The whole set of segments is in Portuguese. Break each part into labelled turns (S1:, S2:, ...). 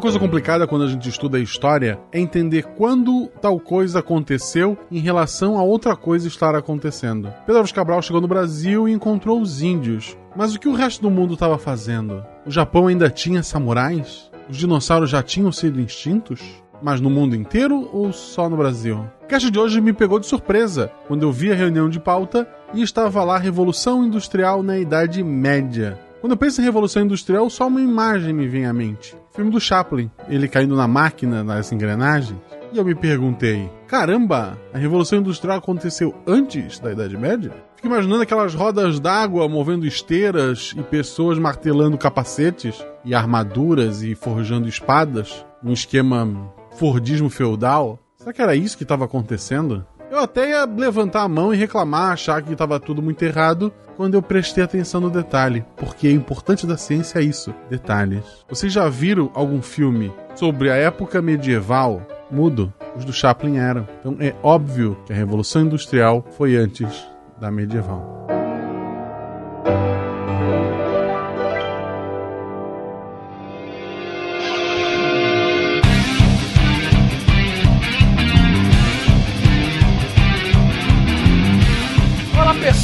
S1: Uma coisa complicada quando a gente estuda a história é entender quando tal coisa aconteceu em relação a outra coisa estar acontecendo. Pedro Cabral chegou no Brasil e encontrou os índios. Mas o que o resto do mundo estava fazendo? O Japão ainda tinha samurais? Os dinossauros já tinham sido extintos? Mas no mundo inteiro ou só no Brasil? O cast de hoje me pegou de surpresa quando eu vi a reunião de pauta e estava lá Revolução Industrial na Idade Média. Quando eu penso em Revolução Industrial, só uma imagem me vem à mente filme do Chaplin, ele caindo na máquina, nas engrenagens. E eu me perguntei: caramba, a Revolução Industrial aconteceu antes da Idade Média? Fico imaginando aquelas rodas d'água movendo esteiras e pessoas martelando capacetes e armaduras e forjando espadas, um esquema Fordismo feudal. Será que era isso que estava acontecendo? Eu até ia levantar a mão e reclamar, achar que estava tudo muito errado, quando eu prestei atenção no detalhe, porque o importante da ciência é isso, detalhes. Vocês já viram algum filme sobre a época medieval? Mudo, os do Chaplin eram. Então é óbvio que a Revolução Industrial foi antes da medieval.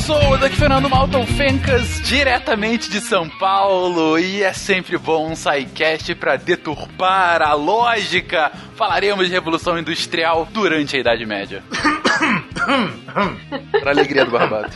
S2: Pessoas, aqui Fernando Malton Fencas, diretamente de São Paulo, e é sempre bom um SciCast para deturpar a lógica. Falaremos de Revolução Industrial durante a Idade Média. pra alegria do Barbado.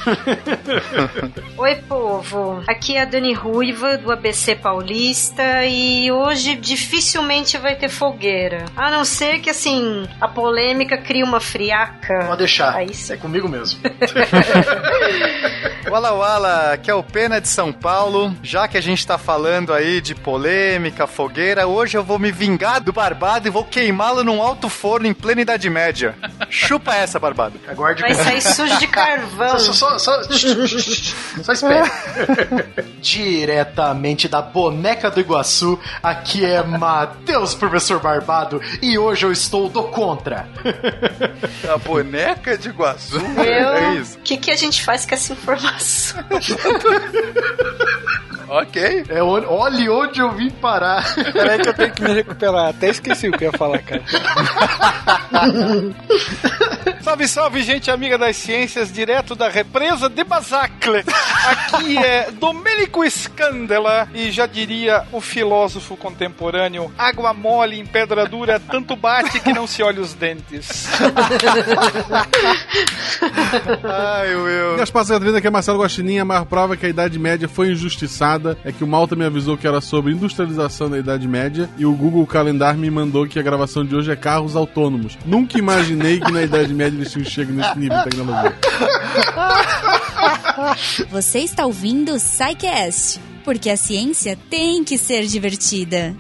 S3: Oi, povo. Aqui é a Dani Ruiva, do ABC Paulista, e hoje dificilmente vai ter fogueira. A não ser que, assim, a polêmica crie uma friaca.
S4: Pode deixar. Aí sim. É comigo mesmo.
S2: Wala Wala, que é o Pena de São Paulo. Já que a gente tá falando aí de polêmica, fogueira, hoje eu vou me vingar do Barbado e vou queimá-lo num alto forno em plena Idade Média. Chupa essa, Barbado.
S3: Aguarde Vai sair sujo de carvão.
S4: Só, só, só, só espera. Diretamente da boneca do Iguaçu, aqui é Matheus, professor Barbado, e hoje eu estou do contra.
S2: A boneca de Iguaçu?
S3: Eu... É isso. O que, que a gente faz com essa informação?
S2: ok.
S4: É, olhe onde eu vim parar.
S5: Peraí que eu tenho que me recuperar. Até esqueci o que eu ia falar, cara. salve, salve, gente amiga das ciências, direto da represa de Basacle. Aqui é Domênico Scandela e já diria o filósofo contemporâneo, água mole em pedra dura, tanto bate que não se olha os dentes.
S1: Ai, meu. E as passadas vida que é Marcelo Guaxinim, a maior prova que a Idade Média foi injustiçada é que o Malta me avisou que era sobre industrialização da Idade Média e o Google Calendar me mandou que a gravação de hoje é carros autônomos. Nunca imaginei que na Idade Média eles tinham chego nesse nível de tecnologia.
S6: Você está ouvindo o Psycast, porque a ciência tem que ser divertida.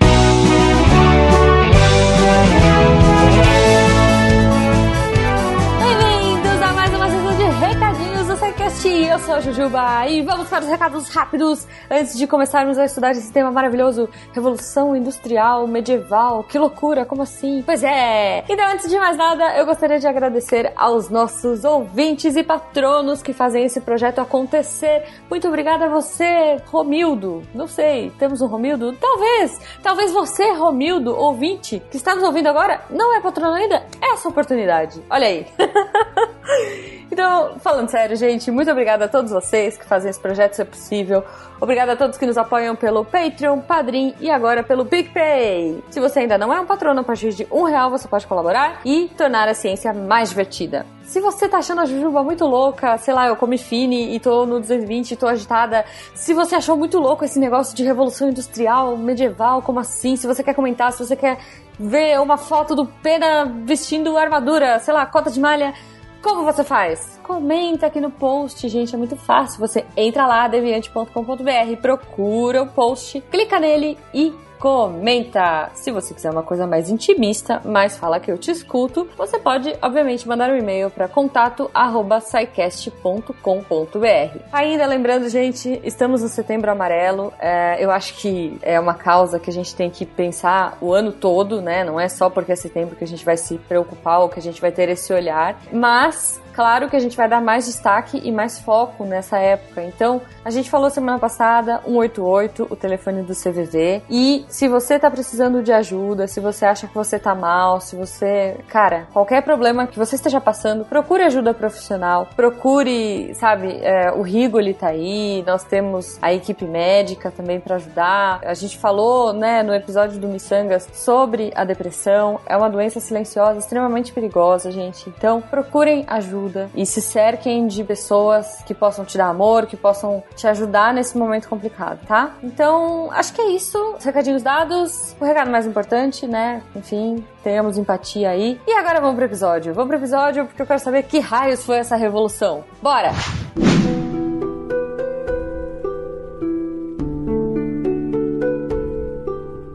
S7: Eu sou a Jujuba e vamos para os recados rápidos antes de começarmos a estudar esse tema maravilhoso Revolução Industrial Medieval. Que loucura, como assim? Pois é! Então, antes de mais nada, eu gostaria de agradecer aos nossos ouvintes e patronos que fazem esse projeto acontecer. Muito obrigada a você, Romildo. Não sei, temos um Romildo? Talvez! Talvez você, Romildo, ouvinte, que está nos ouvindo agora, não é patrono ainda? É essa oportunidade. Olha aí. então, falando sério, gente, muito obrigada a todos vocês que fazem esse projeto ser possível. Obrigada a todos que nos apoiam pelo Patreon, Padrim e agora pelo PicPay. Se você ainda não é um patrono, a partir de um real você pode colaborar e tornar a ciência mais divertida. Se você tá achando a Jujuba muito louca, sei lá, eu comi fine e tô no 220 e tô agitada. Se você achou muito louco esse negócio de revolução industrial, medieval, como assim? Se você quer comentar, se você quer ver uma foto do Pena vestindo armadura, sei lá, cota de malha, como você faz? Comenta aqui no post, gente, é muito fácil. Você entra lá, deviante.com.br, procura o post, clica nele e comenta. Se você quiser uma coisa mais intimista, mas fala que eu te escuto, você pode, obviamente, mandar um e-mail para contato@saicast.com.br. Ainda lembrando, gente, estamos no Setembro Amarelo. É, eu acho que é uma causa que a gente tem que pensar o ano todo, né? Não é só porque é setembro que a gente vai se preocupar ou que a gente vai ter esse olhar, mas Claro que a gente vai dar mais destaque e mais foco nessa época. Então, a gente falou semana passada 188, o telefone do CVV, e se você tá precisando de ajuda, se você acha que você tá mal, se você. Cara, qualquer problema que você esteja passando, procure ajuda profissional. Procure, sabe, é, o Rigoli tá aí, nós temos a equipe médica também para ajudar. A gente falou, né, no episódio do Missangas sobre a depressão. É uma doença silenciosa, extremamente perigosa, gente. Então, procurem ajuda e se cerquem de pessoas que possam te dar amor, que possam te ajudar nesse momento complicado, tá? Então, acho que é isso. Os dados. O recado mais importante, né? Enfim, tenhamos empatia aí. E agora vamos pro episódio. Vamos pro episódio porque eu quero saber que raios foi essa revolução. Bora!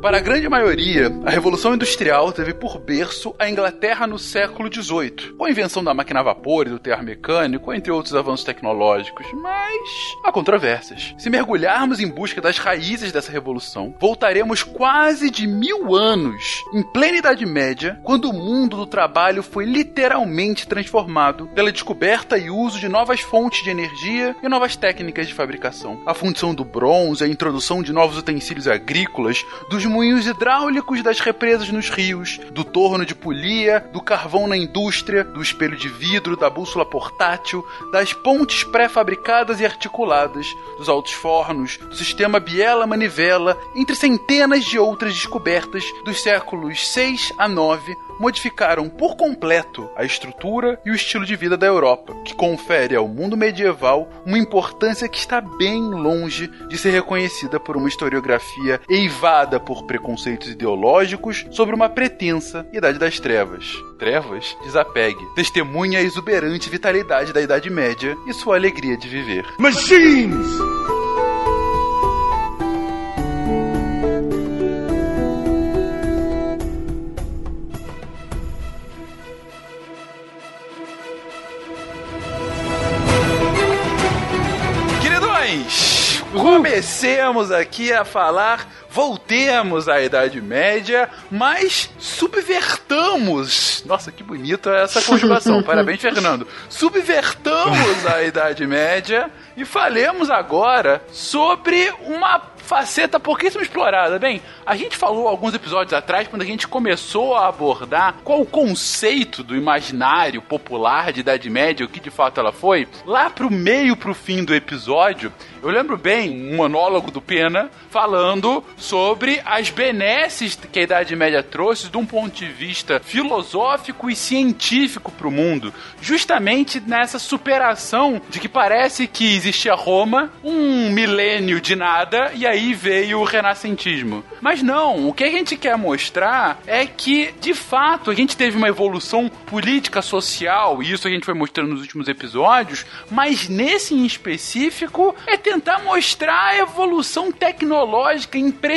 S2: Para a grande maioria, a Revolução Industrial teve por berço a Inglaterra no século XVIII, com a invenção da máquina a vapor e do tear mecânico, entre outros avanços tecnológicos, mas há controvérsias. Se mergulharmos em busca das raízes dessa revolução, voltaremos quase de mil anos, em plena Idade Média, quando o mundo do trabalho foi literalmente transformado pela descoberta e uso de novas fontes de energia e novas técnicas de fabricação. A fundição do bronze, a introdução de novos utensílios agrícolas, dos moinhos hidráulicos das represas nos rios, do torno de polia, do carvão na indústria, do espelho de vidro, da bússola portátil, das pontes pré-fabricadas e articuladas, dos altos fornos, do sistema biela-manivela, entre centenas de outras descobertas dos séculos 6 a 9, modificaram por completo a estrutura e o estilo de vida da Europa, que confere ao mundo medieval uma importância que está bem longe de ser reconhecida por uma historiografia eivada por preconceitos ideológicos sobre uma pretensa Idade das Trevas. Trevas, desapegue. Testemunha a exuberante vitalidade da Idade Média e sua alegria de viver.
S8: Machines!
S2: Queridões, comecemos aqui a falar voltemos à Idade Média, mas subvertamos. Nossa, que bonita essa conjugação. Parabéns, Fernando. Subvertamos a Idade Média e falemos agora sobre uma faceta pouquíssimo explorada. Bem, a gente falou alguns episódios atrás, quando a gente começou a abordar qual o conceito do imaginário popular de Idade Média, o que de fato ela foi, lá pro meio, pro fim do episódio, eu lembro bem um monólogo do Pena falando sobre as benesses que a Idade Média trouxe de um ponto de vista filosófico e científico para o mundo, justamente nessa superação de que parece que existia Roma, um milênio de nada, e aí veio o renascentismo. Mas não, o que a gente quer mostrar é que, de fato, a gente teve uma evolução política, social, e isso a gente foi mostrando nos últimos episódios, mas nesse em específico é tentar mostrar a evolução tecnológica impressionante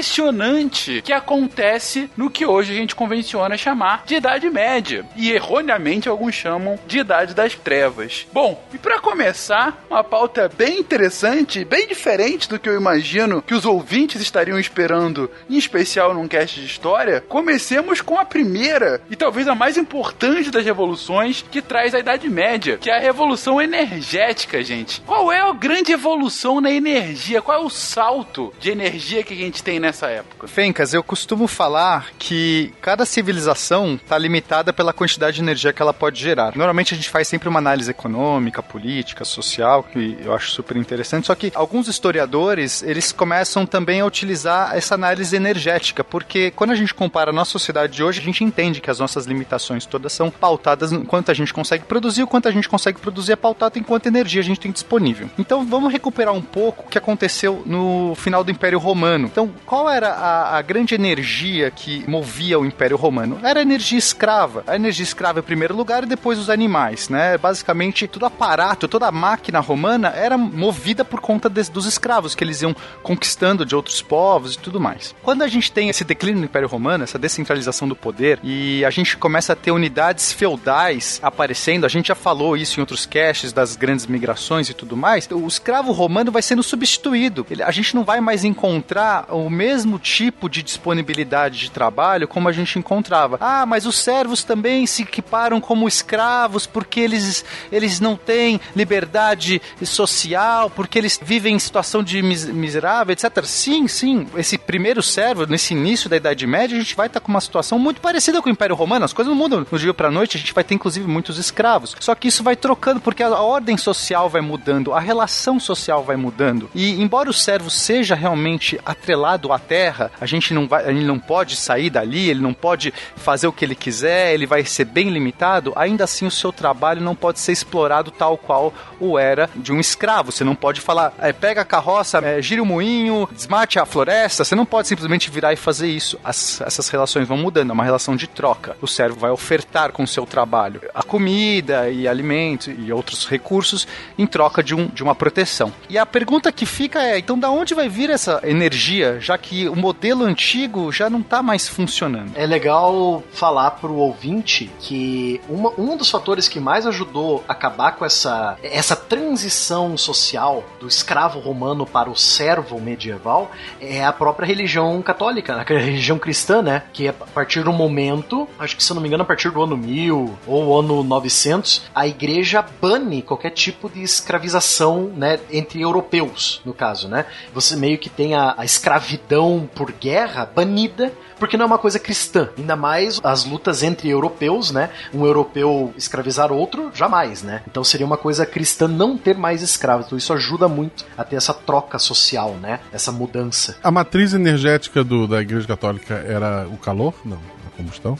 S2: que acontece no que hoje a gente convenciona chamar de Idade Média. E erroneamente alguns chamam de Idade das Trevas. Bom, e para começar, uma pauta bem interessante, bem diferente do que eu imagino que os ouvintes estariam esperando, em especial num cast de história, comecemos com a primeira e talvez a mais importante das revoluções que traz a Idade Média, que é a revolução energética, gente. Qual é a grande evolução na energia? Qual é o salto de energia que a gente tem época?
S9: Fencas, eu costumo falar que cada civilização está limitada pela quantidade de energia que ela pode gerar. Normalmente a gente faz sempre uma análise econômica, política, social, que eu acho super interessante, só que alguns historiadores, eles começam também a utilizar essa análise energética, porque quando a gente compara a nossa sociedade de hoje, a gente entende que as nossas limitações todas são pautadas no quanto a gente consegue produzir, o quanto a gente consegue produzir é pautado em quanto energia a gente tem disponível. Então vamos recuperar um pouco o que aconteceu no final do Império Romano. Então, qual era a, a grande energia que movia o Império Romano? Era a energia escrava. A energia escrava em primeiro lugar e depois os animais, né? Basicamente, todo aparato, toda a máquina romana era movida por conta de, dos escravos que eles iam conquistando de outros povos e tudo mais. Quando a gente tem esse declínio do Império Romano, essa descentralização do poder, e a gente começa a ter unidades feudais aparecendo, a gente já falou isso em outros caches das grandes migrações e tudo mais, o escravo romano vai sendo substituído. Ele, a gente não vai mais encontrar o mesmo tipo de disponibilidade de trabalho como a gente encontrava. Ah, mas os servos também se equiparam como escravos porque eles, eles não têm liberdade social, porque eles vivem em situação de mis miserável, etc. Sim, sim. Esse primeiro servo, nesse início da Idade Média, a gente vai estar com uma situação muito parecida com o Império Romano. As coisas não mudam do dia para noite, a gente vai ter inclusive muitos escravos. Só que isso vai trocando porque a ordem social vai mudando, a relação social vai mudando. E embora o servo seja realmente atrelado à terra, a gente não vai, ele não pode sair dali, ele não pode fazer o que ele quiser, ele vai ser bem limitado, ainda assim o seu trabalho não pode ser explorado tal qual o era de um escravo. Você não pode falar, é, pega a carroça, é, gira o moinho, desmate a floresta. Você não pode simplesmente virar e fazer isso. As, essas relações vão mudando, é uma relação de troca. O servo vai ofertar com o seu trabalho a comida e alimentos e outros recursos em troca de, um, de uma proteção. E a pergunta que fica é, então da onde vai vir essa energia, já que o modelo antigo já não está mais funcionando?
S4: É legal falar para o ouvinte que uma, um dos fatores que mais ajudou a acabar com essa, essa transição social do escravo romano para o servo medieval é a própria religião católica, a religião cristã, né? Que a partir do momento, acho que se eu não me engano, a partir do ano 1000 ou ano 900, a igreja bane qualquer tipo de escravização, né? Entre europeus, no caso, né? Você meio que tem a, a escravidão por guerra banida porque não é uma coisa cristã. Ainda mais as lutas entre europeus, né? Um europeu escravizar outro, jamais, né? Então seria uma coisa cristã não ter mais escravos. Então isso ajuda muito a ter essa troca social, né? Essa mudança.
S1: A matriz energética do, da Igreja Católica era o calor? Não combustão.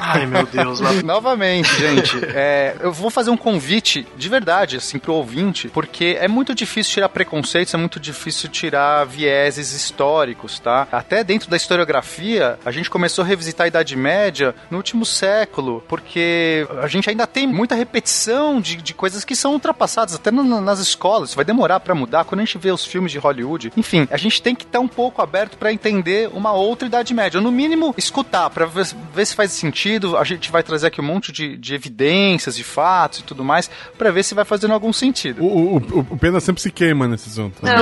S4: Ai, meu Deus. Mas...
S9: Novamente, gente, é, eu vou fazer um convite de verdade, assim, pro ouvinte, porque é muito difícil tirar preconceitos, é muito difícil tirar vieses históricos, tá? Até dentro da historiografia, a gente começou a revisitar a Idade Média no último século, porque a gente ainda tem muita repetição de, de coisas que são ultrapassadas, até no, nas escolas. Isso vai demorar para mudar. Quando a gente vê os filmes de Hollywood, enfim, a gente tem que estar um pouco aberto para entender uma outra Idade Média. Ou, no mínimo, escutar, para ver, ver, se faz sentido. A gente vai trazer aqui um monte de, de evidências, de fatos e tudo mais, para ver se vai fazendo algum sentido.
S1: O, o, o Pena sempre se queima nesse assunto. Né?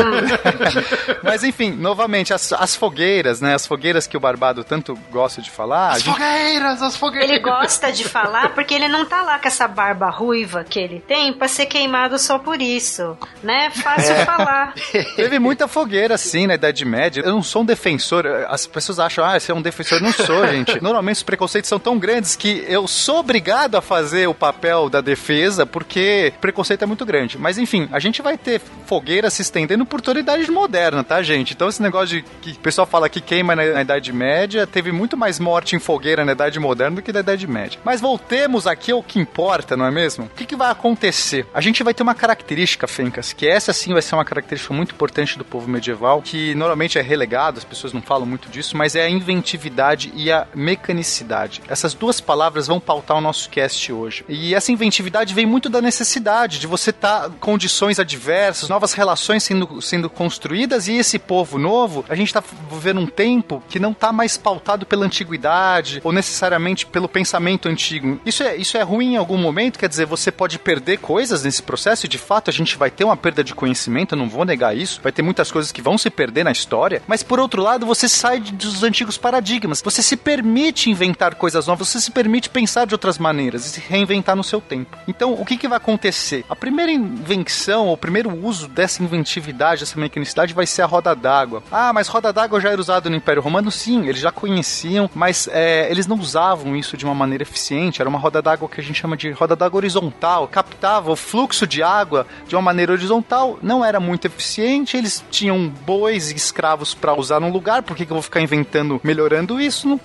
S9: Mas enfim, novamente, as, as fogueiras, né? As fogueiras que o Barbado tanto gosta de falar.
S4: As gente... fogueiras, as fogueiras.
S3: Ele gosta de falar porque ele não tá lá com essa barba ruiva que ele tem pra ser queimado só por isso. Né? Fácil é. falar.
S9: Teve muita fogueira, assim, na Idade Média. Eu não sou um defensor. As pessoas acham, ah, você é um defensor. Eu não sou, gente normalmente os preconceitos são tão grandes que eu sou obrigado a fazer o papel da defesa porque preconceito é muito grande. Mas enfim, a gente vai ter fogueira se estendendo por toda a idade moderna, tá, gente? Então esse negócio de que o pessoal fala que queima na, na Idade Média, teve muito mais morte em fogueira na Idade Moderna do que na Idade Média. Mas voltemos aqui ao que importa, não é mesmo? O que, que vai acontecer? A gente vai ter uma característica, Fencas, que essa sim vai ser uma característica muito importante do povo medieval, que normalmente é relegado, as pessoas não falam muito disso, mas é a inventividade e a mecanicidade. Essas duas palavras vão pautar o nosso cast hoje. E essa inventividade vem muito da necessidade de você estar tá condições adversas, novas relações sendo, sendo construídas e esse povo novo, a gente está vivendo um tempo que não está mais pautado pela antiguidade ou necessariamente pelo pensamento antigo. Isso é, isso é ruim em algum momento, quer dizer, você pode perder coisas nesse processo e de fato a gente vai ter uma perda de conhecimento, eu não vou negar isso, vai ter muitas coisas que vão se perder na história, mas por outro lado, você sai dos antigos paradigmas, você se permite permite inventar coisas novas, você se permite pensar de outras maneiras e se reinventar no seu tempo. Então, o que, que vai acontecer? A primeira invenção, o primeiro uso dessa inventividade, dessa mecanicidade vai ser a roda d'água. Ah, mas roda d'água já era usado no Império Romano? Sim, eles já conheciam, mas é, eles não usavam isso de uma maneira eficiente. Era uma roda d'água que a gente chama de roda d'água horizontal, captava o fluxo de água de uma maneira horizontal, não era muito eficiente. Eles tinham bois e escravos para usar no lugar, por que, que eu vou ficar inventando, melhorando isso? Não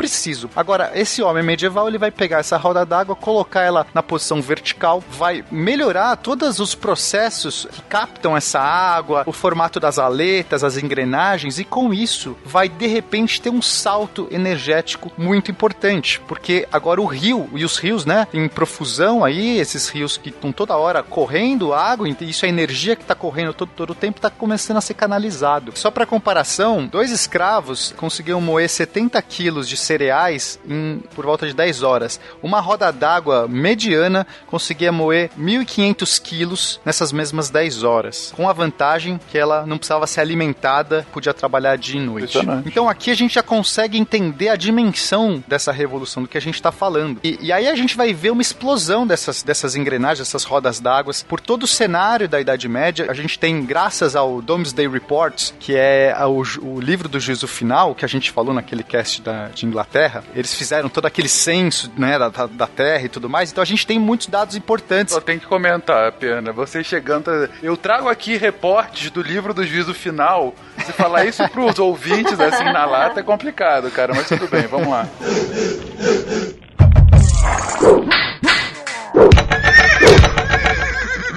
S9: Agora, esse homem medieval, ele vai pegar essa roda d'água, colocar ela na posição vertical, vai melhorar todos os processos que captam essa água, o formato das aletas, as engrenagens, e com isso vai de repente ter um salto energético muito importante, porque agora o rio e os rios, né, em profusão aí, esses rios que estão toda hora correndo água, isso é energia que está correndo todo, todo o tempo, está começando a ser canalizado. Só para comparação, dois escravos conseguiam moer 70 quilos de cereais materiais em por volta de 10 horas. Uma roda d'água mediana conseguia moer 1.500 quilos nessas mesmas 10 horas, com a vantagem que ela não precisava ser alimentada, podia trabalhar dia e noite. Então aqui a gente já consegue entender a dimensão dessa revolução do que a gente está falando. E, e, aí a gente vai ver uma explosão dessas, dessas engrenagens, dessas rodas d'água por todo o cenário da Idade Média. A gente tem, graças ao Domesday Reports, que é o, o livro do juízo final, que a gente falou naquele cast da, de Inglaterra, eles fizeram todo aquele censo né, da, da Terra e tudo mais. Então a gente tem muitos dados importantes.
S2: Eu tenho que comentar, pena. Você chegando. Eu trago aqui reportes do livro do juízo final. Se falar isso pros ouvintes assim na lata é complicado, cara, mas tudo bem, vamos lá.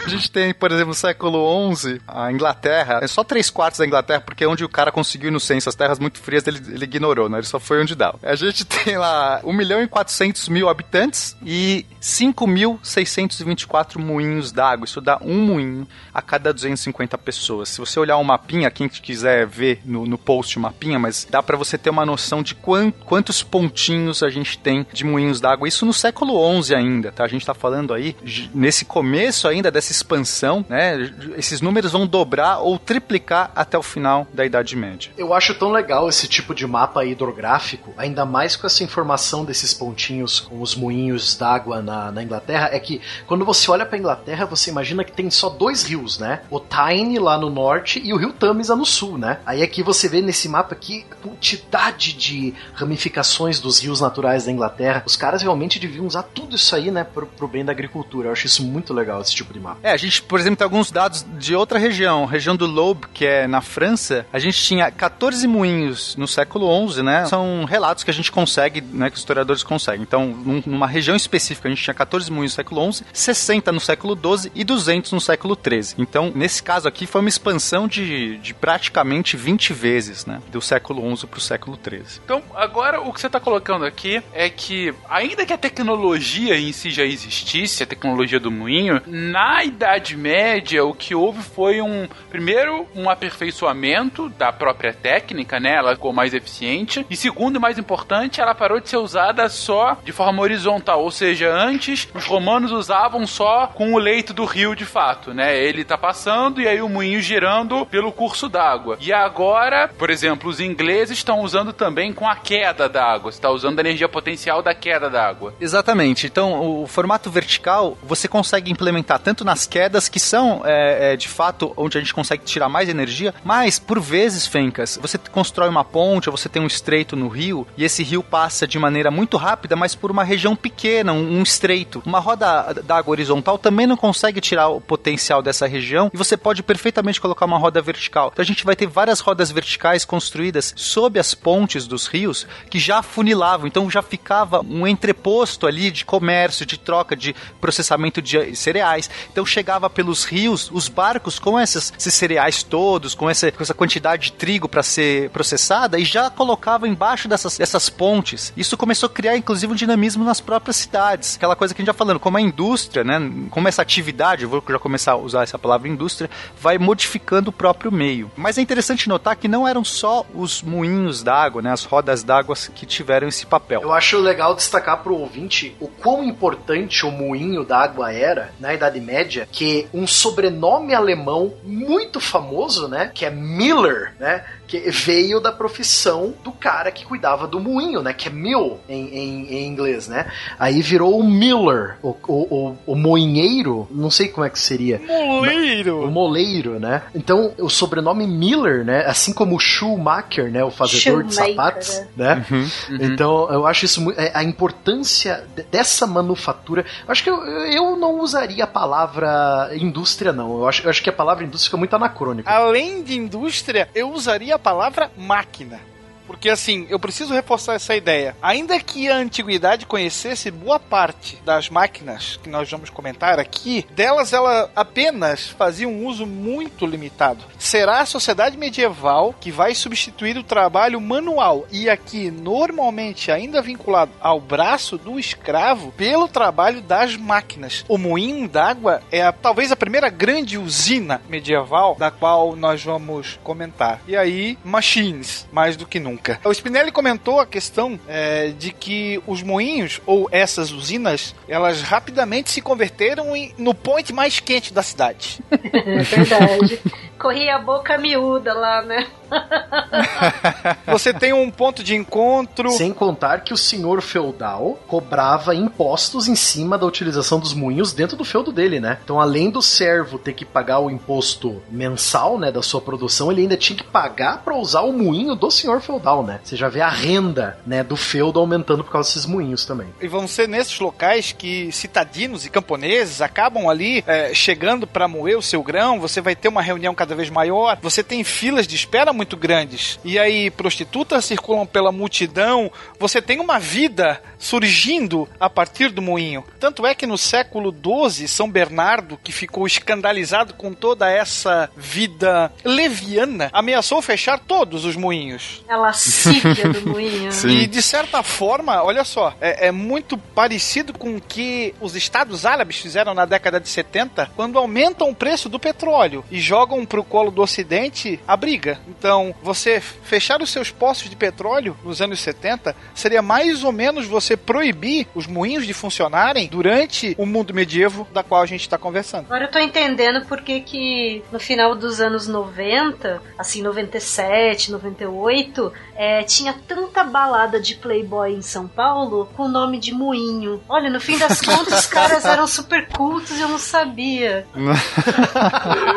S9: A gente tem, por exemplo, no século XI, a Inglaterra, é só três quartos da Inglaterra, porque é onde o cara conseguiu censo, as terras muito frias ele, ele ignorou, né? Ele só foi onde dá. A gente tem lá 1 milhão e 400 mil habitantes e 5.624 moinhos d'água. Isso dá um moinho a cada 250 pessoas. Se você olhar um mapinha, quem quiser ver no, no post o mapinha, mas dá para você ter uma noção de quant, quantos pontinhos a gente tem de moinhos d'água. Isso no século XI ainda, tá? A gente tá falando aí, nesse começo ainda dessa expansão, né? Esses números vão dobrar ou triplicar até o final da Idade Média.
S4: Eu acho tão legal esse tipo de mapa hidrográfico, ainda mais com essa informação desses pontinhos com os moinhos d'água na, na, Inglaterra, é que quando você olha para Inglaterra, você imagina que tem só dois rios, né? O Tyne lá no norte e o rio Tamisa no sul, né? Aí aqui você vê nesse mapa aqui a quantidade de ramificações dos rios naturais da Inglaterra. Os caras realmente deviam usar tudo isso aí, né, pro, pro bem da agricultura. Eu acho isso muito legal, esse tipo de mapa.
S9: É, a gente, por exemplo, tem alguns dados de outra região, região do Lobe, que é na França. A gente tinha 14 moinhos no século XI, né? São relatos que a gente consegue, né, que os historiadores conseguem. Então, num, numa região específica, a gente tinha 14 moinhos no século XI, 60 no século XII e 200 no século XIII. Então, nesse caso aqui, foi uma expansão de, de praticamente 20 vezes, né? Do século XI para o século XIII.
S2: Então, agora o que você está colocando aqui é que, ainda que a tecnologia em si já existisse, a tecnologia do moinho, na Idade Média, o que houve foi um, primeiro, um aperfeiçoamento da própria técnica, né? Ela ficou mais eficiente. E segundo, mais importante, ela parou de ser usada só de forma horizontal. Ou seja, antes os romanos usavam só com o leito do rio de fato, né? Ele tá passando e aí o moinho girando pelo curso d'água. E agora, por exemplo, os ingleses estão usando também com a queda d'água. Você está usando a energia potencial da queda d'água.
S9: Exatamente. Então, o formato vertical você consegue implementar tanto nas quedas, que são é, é, de fato onde a gente consegue tirar mais energia, mas por vezes, Fencas, você constrói uma ponte ou você tem um estreito no rio e esse rio passa de maneira muito rápida, mas por uma região pequena, um, um estreito. Uma roda d'água horizontal também não consegue tirar o potencial dessa região e você pode perfeitamente colocar uma roda vertical. Então a gente vai ter várias rodas verticais construídas sob as pontes dos rios que já funilavam, então já ficava um entreposto ali de comércio, de troca, de processamento de cereais. Então chegava pelos rios os barcos com esses, esses cereais todos, com essa, com essa quantidade de trigo para ser processada e já colocava embaixo dessas, dessas pontes. Isso começou a criar, inclusive, um dinamismo nas próprias cidades. Aquela coisa que a gente já falando, como a indústria, né? Como essa atividade, eu vou já começar a usar essa palavra indústria, vai modificando o próprio meio. Mas é interessante notar que não eram só os moinhos d'água, né? As rodas d'água que tiveram esse papel.
S4: Eu acho legal destacar para o ouvinte o quão importante o moinho d'água era na Idade Média, que um sobrenome alemão muito famoso, né, que é Miller, né, que veio da profissão do cara que cuidava do moinho, né? Que é mill em, em, em inglês, né? Aí virou o miller, o, o, o, o, moinheiro, não sei como é que seria.
S5: Moleiro!
S4: O moleiro, né? Então, o sobrenome Miller, né? Assim como o Schumacher, né? O fazedor de sapatos, né? Uhum, uhum. Então, eu acho isso é, a importância dessa manufatura. Eu acho que eu, eu não usaria a palavra indústria, não. Eu acho, eu acho que a palavra indústria fica muito anacrônica.
S5: Além de indústria, eu usaria a palavra máquina. Porque assim, eu preciso reforçar essa ideia. Ainda que a antiguidade conhecesse boa parte das máquinas que nós vamos comentar aqui, delas ela apenas fazia um uso muito limitado. Será a sociedade medieval que vai substituir o trabalho manual e aqui normalmente ainda vinculado ao braço do escravo pelo trabalho das máquinas. O moinho d'água é a, talvez a primeira grande usina medieval da qual nós vamos comentar. E aí, machines, mais do que nunca. O Spinelli comentou a questão é, de que os moinhos, ou essas usinas, elas rapidamente se converteram em, no point mais quente da cidade.
S3: É verdade. Corria a boca miúda lá, né?
S5: Você tem um ponto de encontro.
S4: Sem contar que o senhor feudal cobrava impostos em cima da utilização dos moinhos dentro do feudo dele, né? Então, além do servo ter que pagar o imposto mensal, né, da sua produção, ele ainda tinha que pagar para usar o moinho do senhor feudal, né? Você já vê a renda, né, do feudo aumentando por causa desses moinhos também.
S5: E vão ser nesses locais que citadinos e camponeses acabam ali é, chegando para moer o seu grão. Você vai ter uma reunião cada vez maior. Você tem filas de espera muito grandes. E aí prostitutas circulam pela multidão. Você tem uma vida surgindo a partir do moinho. Tanto é que no século XII, São Bernardo, que ficou escandalizado com toda essa vida leviana, ameaçou fechar todos os moinhos.
S3: A lascívia do moinho.
S5: E de certa forma, olha só, é, é muito parecido com o que os estados árabes fizeram na década de 70, quando aumentam o preço do petróleo e jogam pro colo do ocidente a briga. Então, você fechar os seus poços de petróleo nos anos 70 seria mais ou menos você proibir os moinhos de funcionarem durante o mundo medievo da qual a gente está conversando.
S3: Agora eu tô entendendo por que que no final dos anos 90, assim, 97, 98, é, tinha tanta balada de playboy em São Paulo com o nome de Moinho. Olha, no fim das contas, os caras eram super cultos e eu não sabia.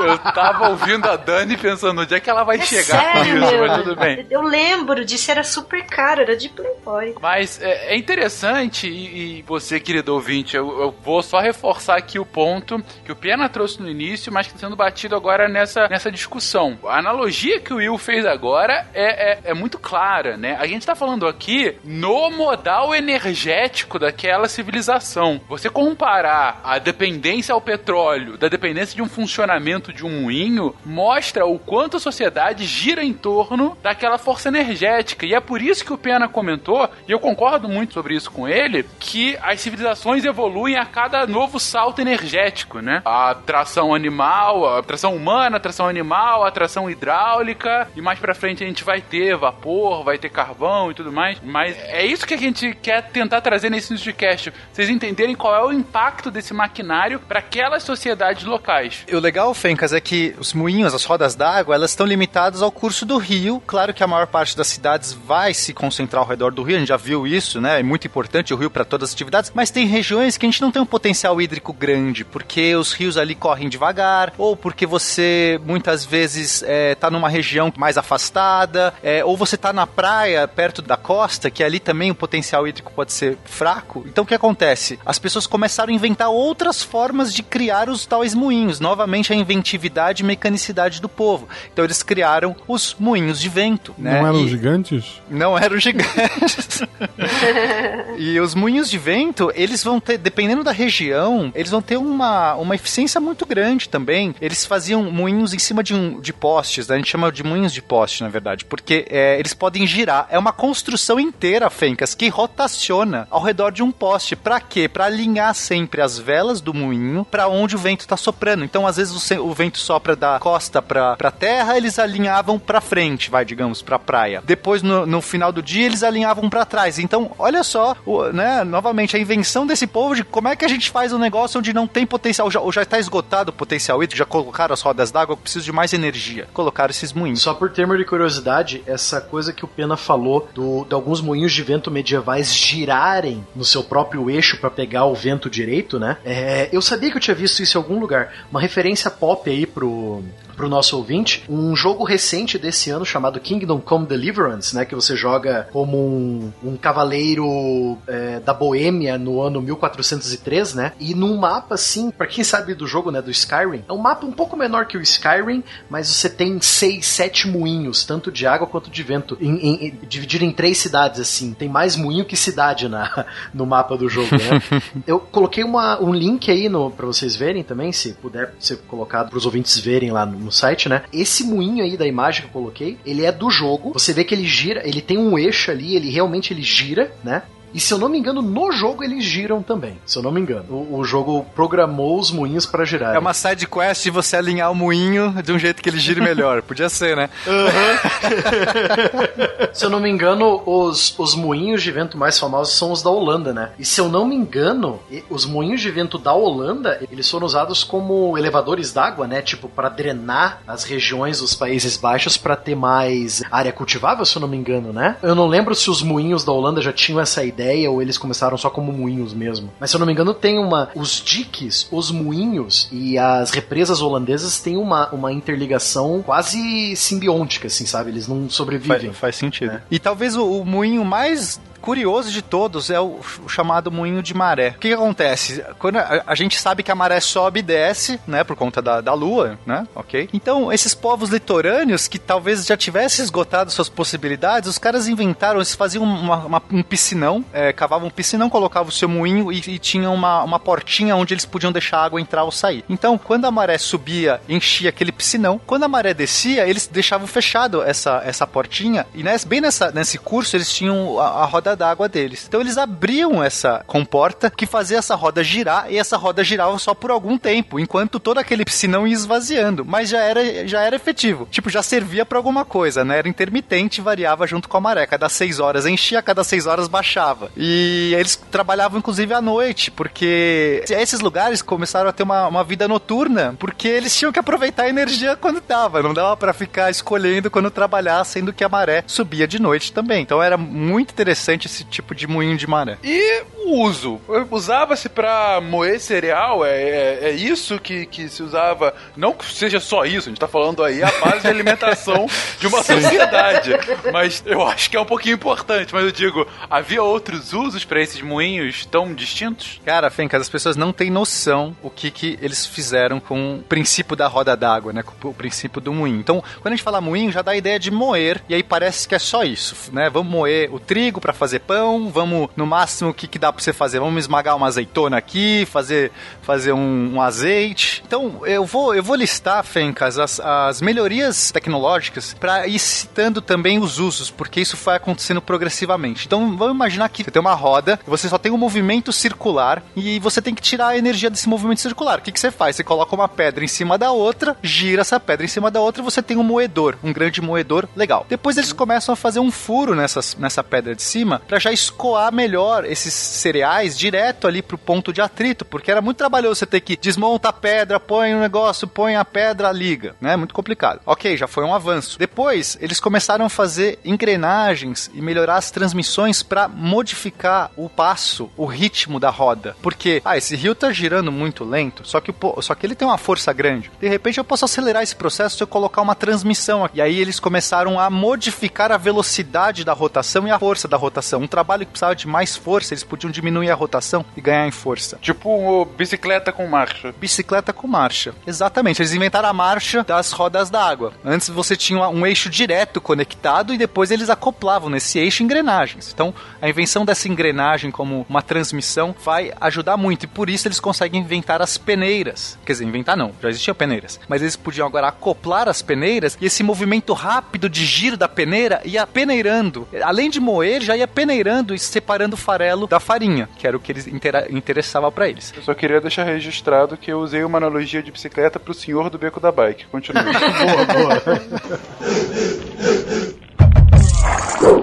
S2: Eu tava ouvindo a Dani pensando onde é que ela vai
S3: É
S2: chegar isso,
S3: meu.
S2: mas tudo bem.
S3: Eu lembro disso, era super caro, era de playboy.
S2: Mas é, é interessante, e, e você, querido ouvinte, eu, eu vou só reforçar aqui o ponto que o Pena trouxe no início, mas que está sendo batido agora nessa, nessa discussão. A analogia que o Will fez agora é, é, é muito clara, né? A gente está falando aqui no modal energético daquela civilização. Você comparar a dependência ao petróleo da dependência de um funcionamento de um moinho mostra o quanto a sociedade gira em torno daquela força energética. E é por isso que o Pena comentou, e eu concordo muito sobre isso com ele, que as civilizações evoluem a cada novo salto energético, né? A tração animal, a tração humana, a tração animal, a hidráulica, e mais pra frente a gente vai ter vapor, vai ter carvão e tudo mais. Mas é isso que a gente quer tentar trazer nesse cast. Vocês entenderem qual é o impacto desse maquinário para aquelas sociedades locais.
S9: O legal, Fencas, é que os moinhos, as rodas d'água, elas estão limitadas ao curso do rio. Claro que a maior parte das cidades vai se concentrar ao redor do rio, a gente já viu isso, né? É muito importante o rio para todas as atividades, mas tem regiões que a gente não tem um potencial hídrico grande, porque os rios ali correm devagar, ou porque você muitas vezes está numa região mais afastada, é, ou você está na praia, perto da costa, que ali também o potencial hídrico pode ser fraco. Então o que acontece? As pessoas começaram a inventar outras formas de criar os tais moinhos. Novamente a inventividade e mecanicidade do povo. Então eles criaram os moinhos de vento. né?
S1: Não eram
S9: E-
S1: gigantes?
S9: não eram gigantes. e os moinhos de vento, eles vão ter, dependendo da região, eles vão ter uma, uma eficiência muito grande também. Eles faziam moinhos em cima de, um, de postes, né? a gente chama de moinhos de poste, na verdade, porque é, eles podem girar. É uma construção inteira, Fencas, que rotaciona ao redor de um poste. Pra quê? Pra alinhar sempre as velas do moinho pra onde o vento tá soprando. Então, às vezes, o, o vento sopra da costa pra, pra terra, eles alinhavam pra frente, vai, digamos, pra praia. Depois, no, no final do dia, eles alinhavam pra trás. Então, olha só, o- né, novamente, a invenção desse povo de como é que a gente faz um negócio onde não tem potencial, já, ou já tá esgotado o potencial hídrico, já colocaram as rodas d'água, preciso de mais energia. Colocaram esses moinhos.
S4: Só por termo de curiosidade, essa coisa que o Pena falou do, de alguns moinhos de vento medievais girarem no seu próprio eixo pra pegar o vento direito, né? É, eu sabia que eu tinha visto isso em algum lugar. Uma referência pop aí pro, pro nosso ouvinte. Um jogo recente desse ano chamado Kingdom Come Deliverance, né? Que você joga como um, um cavaleiro é, da Boêmia no ano 1403, né? E num mapa, assim, pra quem sabe do jogo, né? Do Skyrim, é um mapa um pouco menor que o Skyrim, mas você tem seis, sete moinhos, tanto de água quanto de vento, em, em- em- dividido em três cidades, assim. Tem mais moinho que cidade na, no mapa do jogo, né? Eu coloquei uma, um link aí no, pra vocês verem também, se puder ser colocado pros ouvintes verem lá no, no site, né? Esse moinho aí da imagem que eu coloquei, ele é do jogo. Você vê que ele gira, ele tem um eixo ali, ele realmente ele gira, né? E se eu não me engano, no jogo eles giram também. Se eu não me engano. O, o jogo programou os moinhos para girar.
S9: É uma side quest de você alinhar o moinho de um jeito que ele gire melhor. Podia ser, né?
S4: se eu não me engano, os, os moinhos de vento mais famosos são os da Holanda, né? E se eu não me engano, os moinhos de vento da Holanda, eles foram usados como elevadores d'água, né? Tipo, para drenar as regiões dos Países Baixos para ter mais área cultivável, se eu não me engano, né? Eu não lembro se os moinhos da Holanda já tinham essa ideia ou eles começaram só como moinhos mesmo. Mas se eu não me engano, tem uma. Os diques, os moinhos e as represas holandesas têm uma, uma interligação quase simbiótica, assim, sabe? Eles não sobrevivem.
S9: Faz, faz sentido. É. E talvez o, o moinho mais curioso de todos é o, o chamado moinho de maré. O que, que acontece? Quando a, a, gente sabe que a maré sobe e desce, né, por conta da, da lua, né, ok? Então, esses povos litorâneos que talvez já tivessem esgotado suas possibilidades, os caras inventaram, eles faziam uma, uma, um piscinão, é, cavavam um piscinão, colocavam o seu moinho e, e tinham uma, uma portinha onde eles podiam deixar a água entrar ou sair. Então, quando a maré subia, enchia aquele piscinão. Quando a maré descia, eles deixavam fechado essa, essa portinha e nesse, bem nessa, nesse curso eles tinham a, a roda da d'água deles. Então eles abriam essa comporta que fazia essa roda girar e essa roda girava só por algum tempo, enquanto todo aquele piscinão ia esvaziando, mas já era, já era efetivo. Tipo, já servia para alguma coisa, né? Era intermitente, variava junto com a maré. Cada seis horas enchia, cada seis horas baixava. E eles trabalhavam inclusive à noite, porque esses lugares começaram a ter uma, uma vida noturna, porque eles tinham que aproveitar a energia quando dava. Não dava para ficar escolhendo quando trabalhar, sendo que a maré subia de noite também. Então era muito interessante esse tipo de moinho de maré.
S2: E o uso? Usava-se para moer cereal? É, é, é, isso que, que se usava? Não que seja só isso, a gente tá falando aí a base de alimentação de uma Sim. sociedade. Mas eu acho que é um pouquinho importante. Mas eu digo, havia outros usos para esses moinhos tão distintos?
S9: Cara, Fencas, as pessoas não têm noção o que, que eles fizeram com o princípio da roda d'água, né? Com o princípio do moinho. Então, quando a gente fala moinho, já dá a ideia de moer, e aí parece que é só isso, né? Vamos moer o trigo para fazer pão, vamos, no máximo, o que, que dá pra você fazer? Vamos esmagar uma azeitona aqui, fazer, fazer um, um azeite. Então, eu vou, eu vou listar, Fencas, as, as melhorias tecnológicas para ir citando também os usos, porque isso foi acontecendo progressivamente. Então, vamos imaginar que você tem uma roda, você só tem um movimento circular e você tem que tirar a energia desse movimento circular. O que, que você faz? Você coloca uma pedra em cima da outra, gira essa pedra em cima da outra você tem um moedor, um grande moedor legal. Depois eles começam a fazer um furo nessas, nessa pedra de cima para já escoar melhor esses cereais direto ali pro ponto de atrito, porque era muito trabalhoso você ter que desmonta a pedra, põe um negócio, põe a pedra, liga, né? Muito complicado. Ok, já foi um avanço. Depois, eles começaram a fazer engrenagens e melhorar as transmissões para modificar o passo, o ritmo da roda. Porque, ah, esse rio tá girando muito lento, só que, só que ele tem uma força grande. De repente eu posso acelerar esse processo se eu colocar uma transmissão aqui. E aí eles começaram a modificar a velocidade da rotação e a força da rotação um trabalho que precisava de mais força, eles podiam diminuir a rotação e ganhar em força.
S2: Tipo bicicleta com marcha.
S9: Bicicleta com marcha. Exatamente, eles inventaram a marcha das rodas d'água. Antes você tinha um eixo direto conectado e depois eles acoplavam nesse eixo engrenagens. Então, a invenção dessa engrenagem como uma transmissão vai ajudar muito e por isso eles conseguem inventar as peneiras. Quer dizer, inventar não, já existiam peneiras, mas eles podiam agora acoplar as peneiras e esse movimento rápido de giro da peneira ia peneirando. Além de moer, já ia peneirando peneirando e separando o farelo da farinha, que era o que eles interessava para eles.
S2: Eu só queria deixar registrado que eu usei uma analogia de bicicleta pro senhor do beco da bike. Continue. boa, boa.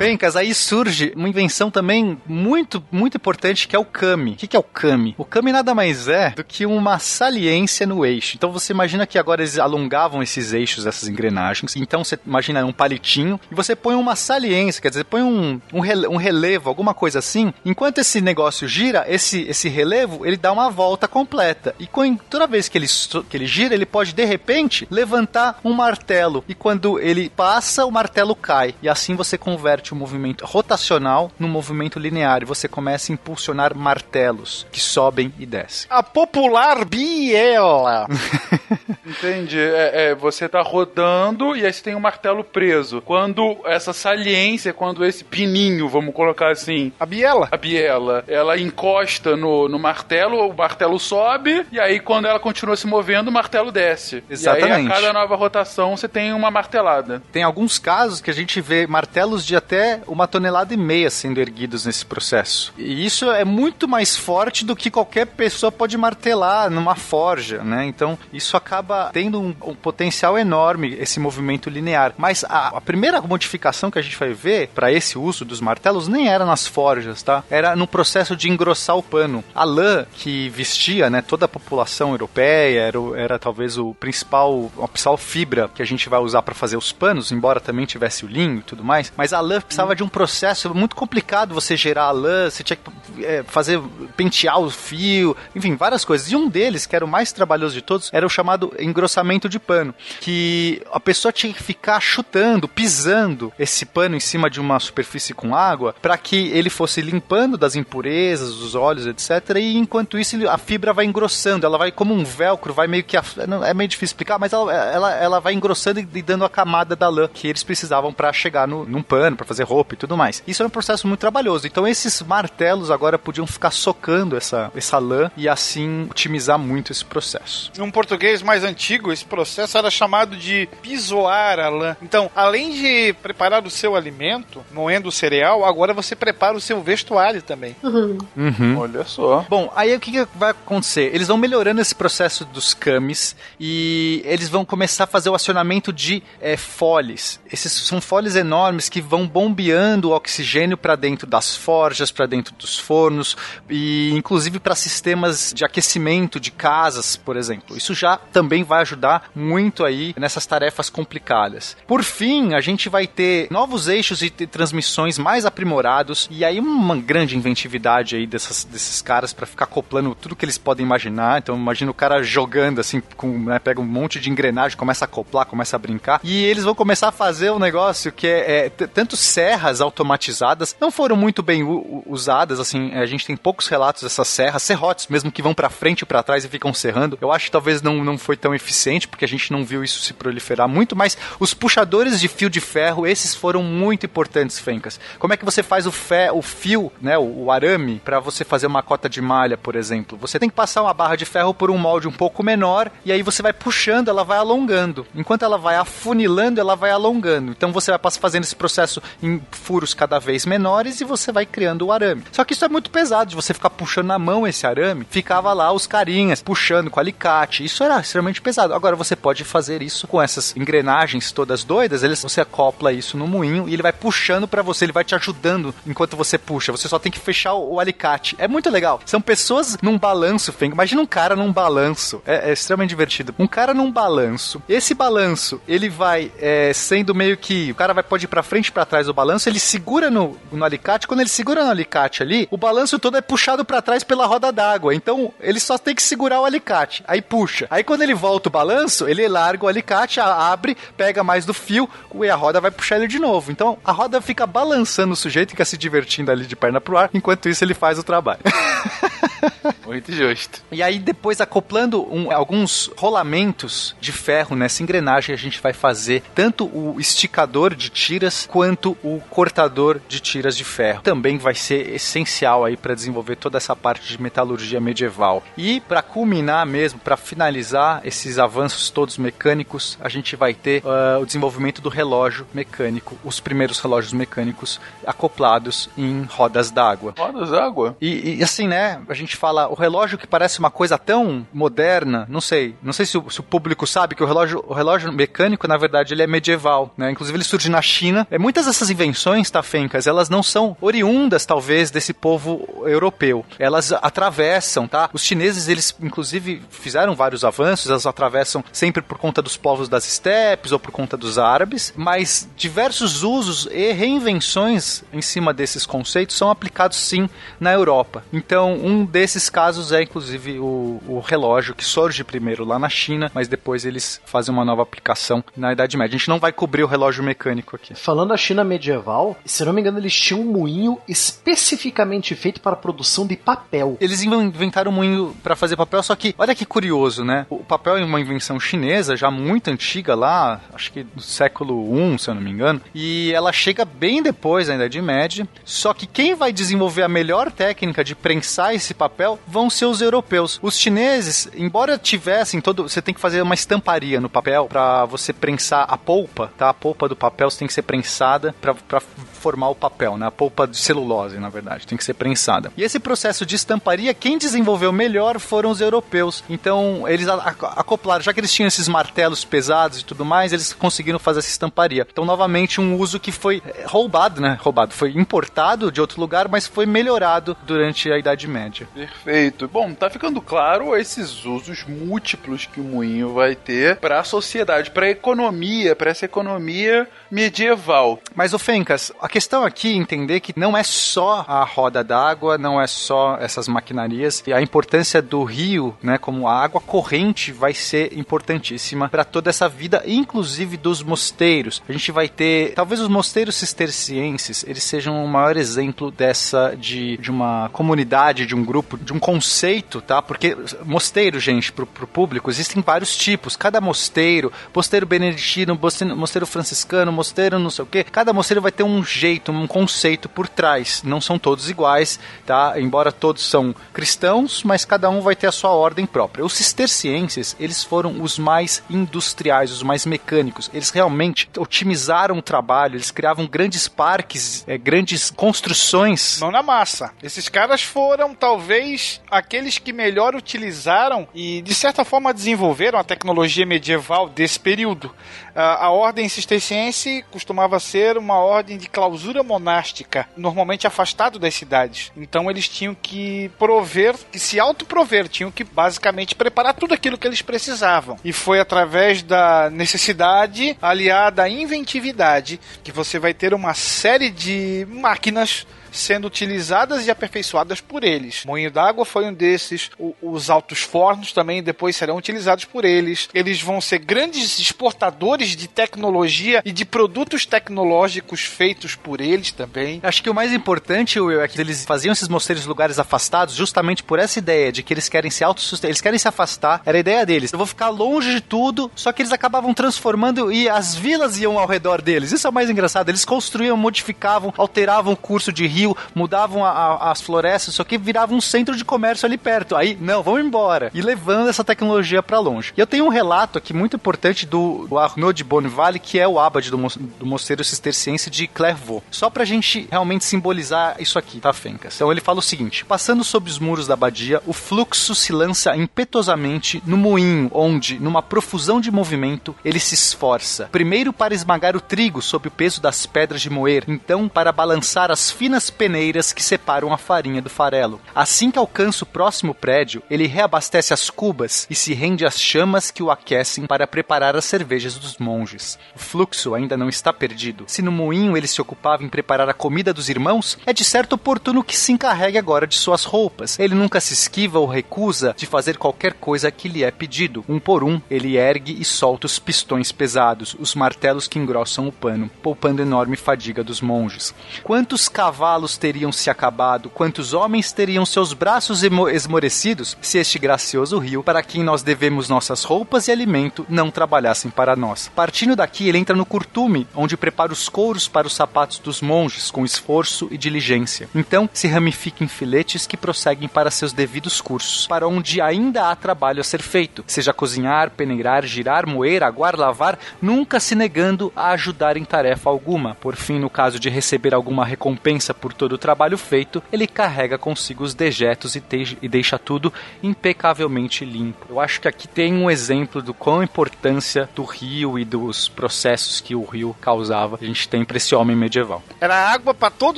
S9: Pencas, aí surge uma invenção também muito, muito importante que é o Kami. O que, é o Kami? O Kami nada mais é do que uma saliência no eixo. Então você imagina que agora eles alongavam esses eixos, essas engrenagens. Então você imagina um palitinho e você põe uma saliência, quer dizer, põe um, um, relevo, um relevo, alguma coisa assim. Enquanto esse negócio gira, esse, esse relevo ele dá uma volta completa. E toda vez que ele, que ele gira, ele pode de repente levantar um martelo. E quando ele passa, o martelo cai. E assim você converte o movimento rotacional no movimento linear e você começa a impulsionar martelos que sobem e descem.
S5: A popular biela.
S2: Entende? É, é, você tá rodando e aí você tem um martelo preso. Quando essa saliência, quando esse pininho, vamos colocar assim,
S5: A biela.
S2: a biela, ela encosta no, no martelo, o martelo sobe, e aí quando ela continua se movendo, o martelo desce. E aí
S9: Exatamente.
S2: a cada nova rotação você tem uma martelada.
S9: Tem alguns casos que a gente vê martelos de até uma tonelada e meia sendo erguidos nesse processo. E isso é muito mais forte do que qualquer pessoa pode martelar numa forja, né? Então isso acaba tendo um, um potencial enorme esse movimento linear. Mas a, a primeira modificação que a gente vai ver para esse uso dos martelos nem era nas forjas, tá? Era no processo de engrossar o pano. A lã que vestia, né, toda a população europeia era, era talvez o principal, a principal fibra que a gente vai usar para fazer os panos, embora também tivesse o linho e tudo mais. Mas a lã precisava de um processo muito complicado você gerar a lã, você tinha que é, fazer pentear o fio, enfim, várias coisas. E um deles, que era o mais trabalhoso de todos, era o chamado engrossamento de pano, que a pessoa tinha que ficar chutando, pisando esse pano em cima de uma superfície com água para que ele fosse limpando das impurezas, dos óleos, etc. E enquanto isso a fibra vai engrossando, ela vai como um velcro, vai meio que a- não, é meio difícil explicar, mas ela, ela, ela vai engrossando e dando a camada da lã que eles precisavam para chegar no, num pano, para fazer roupa e tudo mais. Isso é um processo muito trabalhoso. Então esses martelos agora podiam ficar socando essa, essa lã e assim otimizar muito esse processo.
S5: Num português mais antigo, esse processo era chamado de pisoar a lã. Então, além de preparar o seu alimento, moendo o cereal, agora você prepara o seu vestuário também.
S9: Uhum.
S2: Olha só.
S9: Bom, aí o que, que vai acontecer? Eles vão melhorando esse processo dos camis e eles vão começar a fazer o acionamento de é, foles. Esses são foles enormes que vão bombeando oxigênio para dentro das forjas, para dentro dos fornos e inclusive para sistemas de aquecimento de casas, por exemplo. Isso já também vai ajudar muito aí nessas tarefas complicadas. Por fim, a gente vai ter novos eixos e transmissões mais aprimorados e aí uma grande inventividade aí dessas, desses caras para ficar acoplando tudo que eles podem imaginar. Então imagina o cara jogando assim, com, né, pega um monte de engrenagem, começa a acoplar, começa a brincar e eles vão começar a fazer um negócio que é, é tanto serras automatizadas não foram muito bem usadas, assim, a gente tem poucos relatos dessas serras, serrotes mesmo que vão para frente e para trás e ficam serrando. Eu acho que talvez não, não foi tão eficiente porque a gente não viu isso se proliferar muito, mas os puxadores de fio de ferro, esses foram muito importantes, Fencas. Como é que você faz o, fe, o fio, né, o, o arame, para você fazer uma cota de malha, por exemplo? Você tem que passar uma barra de ferro por um molde um pouco menor e aí você vai puxando, ela vai alongando. Enquanto ela vai afunilando, ela vai alongando. Então você vai fazendo esse processo em furos cada vez menores e você vai criando o arame. Só que isso é muito pesado de você ficar puxando na mão esse arame. Ficava lá os carinhas puxando com alicate. Isso era extremamente pesado. Agora você pode fazer isso com essas engrenagens todas doidas. Eles, você acopla isso no moinho e ele vai puxando para você. Ele vai te ajudando enquanto você puxa. Você só tem que fechar o, o alicate. É muito legal. São pessoas num balanço, Feng. Imagina um cara num balanço. É, é extremamente divertido. Um cara num balanço. Esse balanço, ele vai é, sendo meio que. O cara vai pode ir pra frente e trás do balanço. Ele segura no, no alicate. Quando ele segura no alicate ali, o balanço todo é puxado pra trás pela roda d'água. Então ele só tem que segurar o alicate. Aí puxa. Aí quando ele volta o balanço, ele larga o alicate, abre, pega mais do fio e a roda vai puxar ele de novo. Então a roda fica balançando o sujeito, fica se divertindo ali de perna pro ar. Enquanto isso, ele faz o trabalho.
S2: Muito justo.
S9: E aí, depois, acoplando um- alguns rolamentos de ferro nessa engrenagem, a gente vai fazer tanto o esticador de tiras quanto o cortador de tiras de ferro. Também vai ser essencial aí para desenvolver toda essa parte de metalurgia medieval. E para culminar mesmo, para finalizar esses avanços todos mecânicos, a gente vai ter ah, o desenvolvimento do relógio mecânico, os primeiros relógios mecânicos acoplados em rodas d'água.
S2: Rodas água?
S9: E, e, assim, né? A gente fala o relógio que parece uma coisa tão moderna, não sei, não sei se o, se o público sabe que o relógio, o relógio mecânico, na verdade, ele é medieval, né? Inclusive ele surge na China. É, muitas dessas invenções, tafencas, elas não são oriundas, talvez, desse povo europeu. Elas atravessam, tá? Os chineses, eles, inclusive, fizeram vários avanços, elas atravessam sempre por conta dos povos das estepes ou por conta dos árabes, mas diversos usos e reinvenções em cima desses conceitos são aplicados sim na Europa. Então, um desses casos é inclusive o, o relógio que surge primeiro lá na China, mas depois eles fazem uma nova aplicação na Idade Média. A gente não vai cobrir o relógio mecânico aqui.
S4: Falando da China medieval, se não me engano, eles tinham um moinho especificamente feito para a produção de papel.
S9: Eles inventaram um moinho para fazer papel, só que olha que curioso, né? O papel é uma invenção chinesa, já muito antiga lá, acho que do século I, se eu não me engano, e ela chega bem depois da Idade Média. Só que quem vai desenvolver a melhor técnica de prensar esse papel vão ser os europeus. Os chineses, embora tivessem todo, você tem que fazer uma estamparia no papel para você prensar a polpa, tá? A polpa do papel tem que ser prensada para formar o papel, né? A polpa de celulose, na verdade, tem que ser prensada. E esse processo de estamparia, quem desenvolveu melhor foram os europeus. Então, eles acoplaram, já que eles tinham esses martelos pesados e tudo mais, eles conseguiram fazer essa estamparia. Então, novamente, um uso que foi eh, roubado, né? Roubado, foi importado de outro lugar, mas foi melhorado durante a Idade Média.
S2: Perfeito. Bom, tá ficando claro esses usos múltiplos que o moinho vai ter para a sociedade, para a economia, para essa economia medieval.
S9: Mas o Fencas, a questão aqui é entender que não é só a roda d'água, não é só essas maquinarias, e a importância do rio, né, como a água corrente vai ser importantíssima para toda essa vida, inclusive dos mosteiros. A gente vai ter, talvez os mosteiros cistercienses, eles sejam o maior exemplo dessa de, de uma comunidade, de um grupo, de um conceito, tá? Porque mosteiro, gente, pro, pro público, existem vários tipos. Cada mosteiro, mosteiro beneditino, mosteiro, franciscano, mosteiro não sei o que, cada mosteiro vai ter um jeito, um conceito por trás. Não são todos iguais, tá? Embora todos são cristãos, mas cada um vai ter a sua ordem própria. Os cistercienses, eles foram os mais industriais, os mais mecânicos. Eles realmente otimizaram o trabalho, eles criavam grandes parques, é, grandes construções.
S5: Mão na massa. Esses caras foram talvez aqueles que melhor utilizaram e de certa forma desenvolveram a tecnologia medieval desse período. A, a ordem cisterciense costumava ser uma ordem de clausura monástica, normalmente afastado das cidades. Então eles tinham que prover, que se autoprover, tinham que basicamente preparar tudo aquilo que eles precisavam. E foi através da necessidade aliada à inventividade que você vai ter uma série de máquinas sendo utilizadas e aperfeiçoadas por eles. Moinho d'água foi um desses, o, os altos fornos também depois serão utilizados por eles. Eles vão ser grandes exportadores de tecnologia e de produtos tecnológicos feitos por eles também.
S9: Acho que o mais importante, Will, é que eles faziam esses mosteiros lugares afastados justamente por essa ideia de que eles querem se autossustentar, eles querem se afastar, era a ideia deles. Eu vou ficar longe de tudo, só que eles acabavam transformando e as vilas iam ao redor deles. Isso é o mais engraçado. Eles construíam, modificavam, alteravam o curso de rio mudavam a, a, as florestas, só que virava um centro de comércio ali perto. Aí, não, vamos embora. E levando essa tecnologia para longe. E eu tenho um relato aqui muito importante do, do Arnaud de Bonnevalle, que é o abade do, do mosteiro cisterciense de Clairvaux. Só pra gente realmente simbolizar isso aqui, tá, Fencas? Então ele fala o seguinte: passando sob os muros da abadia, o fluxo se lança impetuosamente no moinho, onde, numa profusão de movimento, ele se esforça. Primeiro para esmagar o trigo sob o peso das pedras de moer, então para balançar as finas peneiras que separam a farinha do farelo. Assim que alcança o próximo prédio, ele reabastece as cubas e se rende às chamas que o aquecem para preparar as cervejas dos monges. O fluxo ainda não está perdido. Se no moinho ele se ocupava em preparar a comida dos irmãos, é de certo oportuno que se encarregue agora de suas roupas. Ele nunca se esquiva ou recusa de fazer qualquer coisa que lhe é pedido. Um por um, ele ergue e solta os pistões pesados, os martelos que engrossam o pano, poupando enorme fadiga dos monges. Quantos cavalos cavalos teriam se acabado, quantos homens teriam seus braços esmorecidos se este gracioso rio, para quem nós devemos nossas roupas e alimento, não trabalhassem para nós. Partindo daqui, ele entra no curtume, onde prepara os couros para os sapatos dos monges com esforço e diligência. Então se ramifica em filetes que prosseguem para seus devidos cursos, para onde ainda há trabalho a ser feito, seja cozinhar, peneirar, girar, moer, aguar, lavar, nunca se negando a ajudar em tarefa alguma. Por fim, no caso de receber alguma recompensa por por todo o trabalho feito, ele carrega consigo os dejetos e, te, e deixa tudo impecavelmente limpo. Eu acho que aqui tem um exemplo do quão importância do rio e dos processos que o rio causava a gente tem para esse homem medieval.
S5: Era água para todo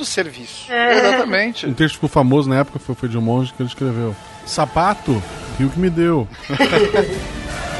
S5: o serviço.
S2: É. Exatamente.
S1: Um texto ficou famoso na época foi, foi de um monge que ele escreveu: Sapato, rio que me deu.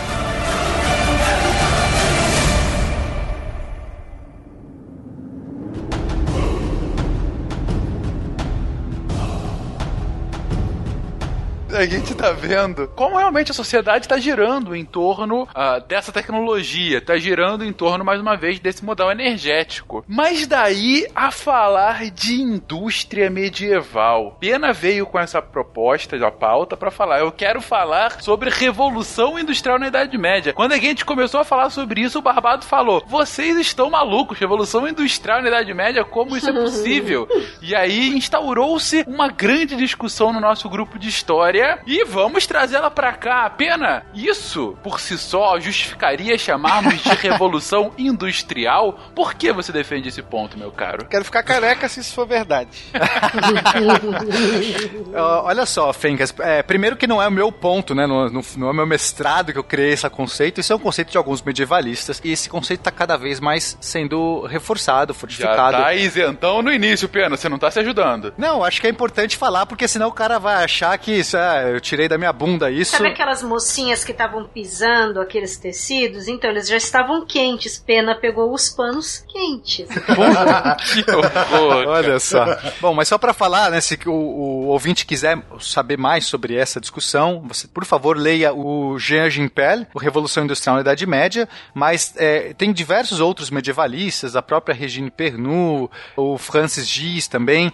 S5: a
S2: gente tá vendo como realmente a sociedade tá girando em torno uh, dessa tecnologia, tá girando em torno, mais uma vez, desse modal energético. Mas daí a falar de indústria medieval. Pena veio com essa proposta da pauta para falar. Eu quero falar sobre revolução industrial na Idade Média. Quando a gente começou a falar sobre isso, o Barbado falou: vocês estão malucos, revolução industrial na Idade Média, como isso é possível? e aí instaurou-se uma grande discussão no nosso grupo de história e vamos trazê-la para cá. Pena, isso por si só justificaria chamarmos de revolução industrial? Por que você defende esse ponto, meu caro?
S5: Quero ficar careca se isso for verdade.
S9: olha só, Fencas, é, primeiro que não é o meu ponto, né? Não, não, é o meu mestrado que eu criei esse conceito, isso é um conceito de alguns medievalistas e esse conceito está cada vez mais sendo reforçado, fortificado.
S2: Já tá isentão no início, Pena, você não tá se ajudando.
S9: Não, acho que é importante falar, porque senão o cara vai achar que isso, é, eu tirei da minha bunda isso.
S3: Sabe aquelas mocinhas que estavam pisando aqueles tecidos? Então, eles já estavam quentes. Pena pegou os panos quentes.
S9: que horror, Olha só. Bom, mas só para falar, né, se o, o, ouvinte quiser saber mais sobre essa discussão, você, por favor, leia o Jean Gimpel, o Revolução Industrial na Idade Média, mas é, tem diversos outros medievalistas, a própria Regine Pernoud, o Francis Gies também,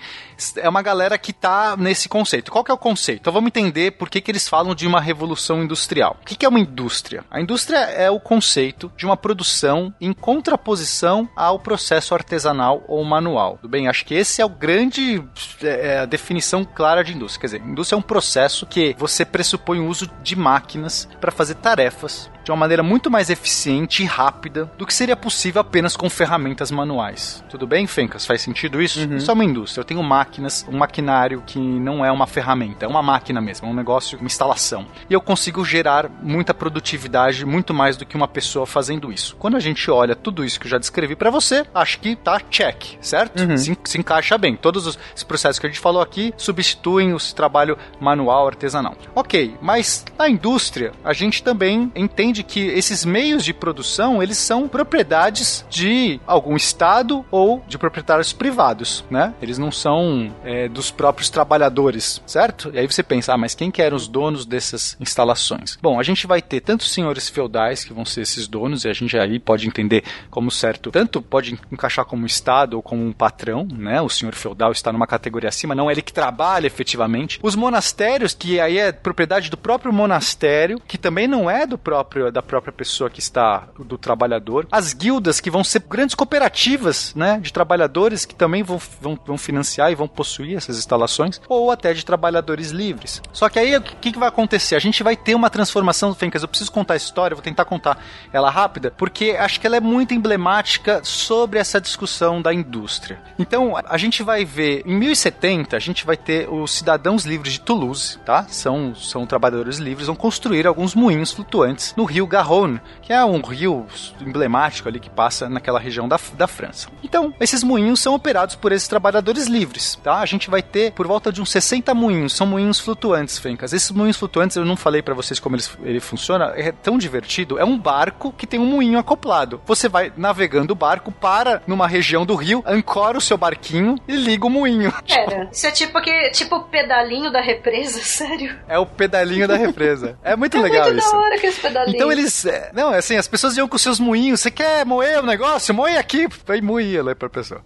S9: é uma galera que tá nesse conceito. Qual que é o conceito? Então vamos entender por que, que eles falam de uma revolução industrial. O que, que é uma indústria? A indústria é o conceito de uma produção em contraposição ao processo artesanal ou manual. Tudo bem? Acho que esse é o grande é, é, a definição clara de indústria. Quer dizer, indústria é um processo que você pressupõe o uso de máquinas para fazer tarefas de uma maneira muito mais eficiente e rápida do que seria possível apenas com ferramentas manuais. Tudo bem, Fencas? Faz sentido isso? Uhum. Isso é uma indústria. Eu tenho máquinas, um maquinário que não é uma ferramenta, é uma máquina mesmo, é um negócio, uma instalação. E eu consigo gerar muita produtividade, muito mais do que uma pessoa fazendo isso. Quando a gente olha tudo isso que eu já descrevi para você, acho que tá check, certo? Uhum. Se, se, encaixa bem. Todos os processos que a gente falou aqui substituem o trabalho manual, artesanal. Ok, mas na indústria, a gente também entende entende que esses meios de produção, eles são propriedades de algum estado ou de proprietários privados, né? Eles não são é, dos próprios trabalhadores, certo? E aí você pensa, ah, mas quem que eram os donos dessas instalações? Bom, a gente vai ter tanto senhores feudais que vão ser esses donos, e a gente aí pode entender como certo, tanto pode encaixar como estado ou como um patrão, né? O senhor feudal está numa categoria acima, não é ele que trabalha efetivamente. Os monastérios, que aí é propriedade do próprio monastério, que também não é do próprio da própria pessoa que está, do trabalhador. As guildas, que vão ser grandes cooperativas, né, de trabalhadores que também vão, vão, vão financiar e vão possuir essas instalações, ou até de trabalhadores livres. Só que aí, o que, que vai acontecer? A gente vai ter uma transformação do Fencas. Eu preciso contar a história, vou tentar contar ela rápida, porque acho que ela é muito emblemática sobre essa discussão da indústria. Então, a gente vai ver, em 1070, a gente vai ter os cidadãos livres de Toulouse, tá? São, são trabalhadores livres, vão construir alguns moinhos flutuantes no rio Garonne, que é um rio emblemático ali que passa naquela região da, da França. Então, esses moinhos são operados por esses trabalhadores livres, tá? A gente vai ter por volta de uns 60 moinhos, são moinhos flutuantes, Fencas. Esses moinhos flutuantes, eu não falei para vocês como eles, ele funciona, é tão divertido. É um barco que tem um moinho acoplado. Você vai navegando o barco, para numa região do rio, ancora o seu barquinho e liga o moinho.
S3: Pera, isso é tipo que tipo o pedalinho da represa, sério?
S9: É o pedalinho da represa. É muito é legal
S3: muito
S9: isso.
S3: Da hora que esse pedalinho.
S9: Então eles. É, não, assim, as pessoas iam com seus moinhos. Você quer moer o negócio? Moe aqui. Aí moía lá pra pessoa.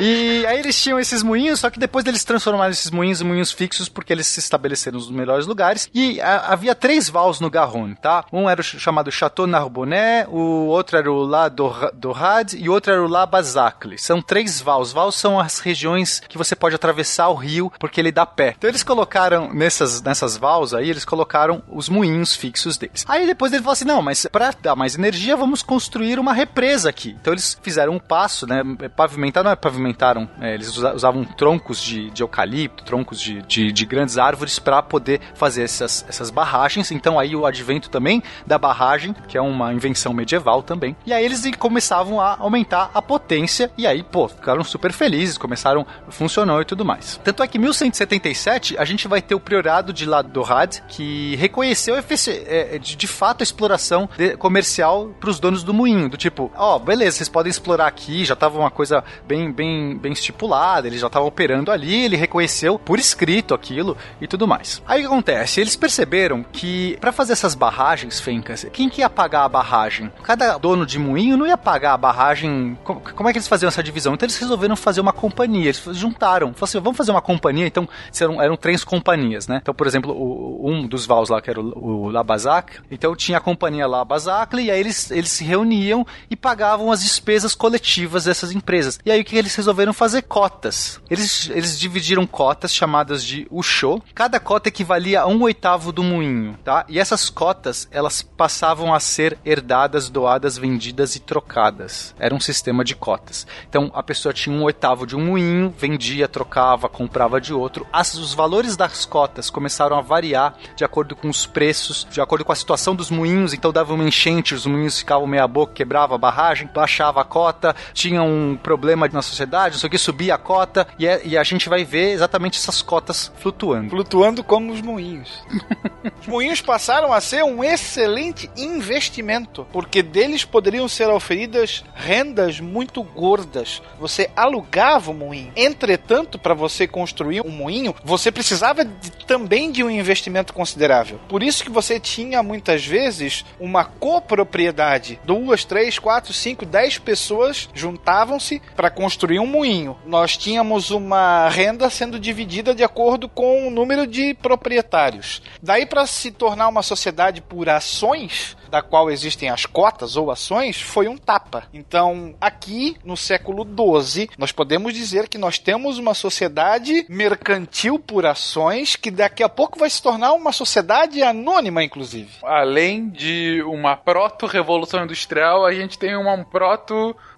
S9: e aí eles tinham esses moinhos, só que depois eles transformaram esses moinhos em moinhos fixos porque eles se estabeleceram nos melhores lugares. E a, havia três vals no Garonne, tá? Um era o chamado Chateau Narbonnet, o outro era o La Dorade e o outro era o La Bazacle. São três vals. Vals são as regiões que você pode atravessar o rio porque ele dá pé. Então eles colocaram nessas, nessas vals aí, eles colocaram os moinhos fixos deles. Aí depois depois ele falou assim: não, mas para dar mais energia, vamos construir uma represa aqui. Então eles fizeram um passo, né? Pavimentaram, não é pavimentaram, é, eles usavam troncos de, de eucalipto, troncos de, de, de grandes árvores para poder fazer essas, essas barragens. Então aí o advento também da barragem, que é uma invenção medieval também. E aí eles começavam a aumentar a potência e aí, pô, ficaram super felizes, começaram, funcionou e tudo mais. Tanto é que em 1177 a gente vai ter o priorado de Ladorad que reconheceu é, de, de fato a exploração comercial para os donos do moinho, do tipo, ó, oh, beleza, vocês podem explorar aqui, já tava uma coisa bem, bem bem, estipulada, ele já estava operando ali, ele reconheceu por escrito aquilo e tudo mais. Aí o que acontece? Eles perceberam que para fazer essas barragens, Fencas, quem que ia pagar a barragem? Cada dono de moinho não ia pagar a barragem. Como, é que eles faziam essa divisão? Então eles resolveram fazer uma companhia, eles juntaram, falaram assim, vamos fazer uma companhia, então eram, eram três companhias, né? Então, por exemplo, o, um dos vals lá, que era o, o Labazac, então tinha a companhia Labazac, e aí eles, eles se reuniam e pagavam as despesas coletivas dessas empresas. E aí o que eles resolveram fazer? Cotas. Eles, eles dividiram cotas chamadas de Ushô. Cada cota equivalia a um oitavo do moinho, tá? E essas cotas, elas passavam a ser herdadas, doadas, vendidas e trocadas. Era um sistema de cotas. Então a pessoa tinha um oitavo de um moinho, vendia, trocava, comprava de outro. As, os valores das cotas começaram a variar de acordo com os preços, de acordo com a situação dos moinhos. Então dava uma enchente, os moinhos ficavam meia boca, quebrava a barragem, baixava a cota, tinha um problema na sociedade, isso aqui subia a cota e, é, e a gente vai ver exatamente essas cotas flutuando.
S5: Flutuando como os moinhos. os moinhos passaram a ser um excelente investimento, porque deles poderiam ser oferidas rendas muito gordas. Você alugava o moinho. Entretanto, para você construir um moinho, você precisava de, também de um investimento considerável. Por isso que você tinha muitas vezes uma copropriedade. Duas, três, quatro, cinco, dez pessoas juntavam-se para construir um moinho. Nós tínhamos uma renda sendo dividida de acordo com o número de proprietários. Daí para se tornar uma sociedade por ações, da qual existem as cotas ou ações, foi um tapa. Então, aqui no século XII, nós podemos dizer que nós temos uma sociedade mercantil por ações que daqui a pouco vai se tornar uma sociedade anônima, inclusive.
S2: Além de uma proto-revolução industrial, a gente tem uma, um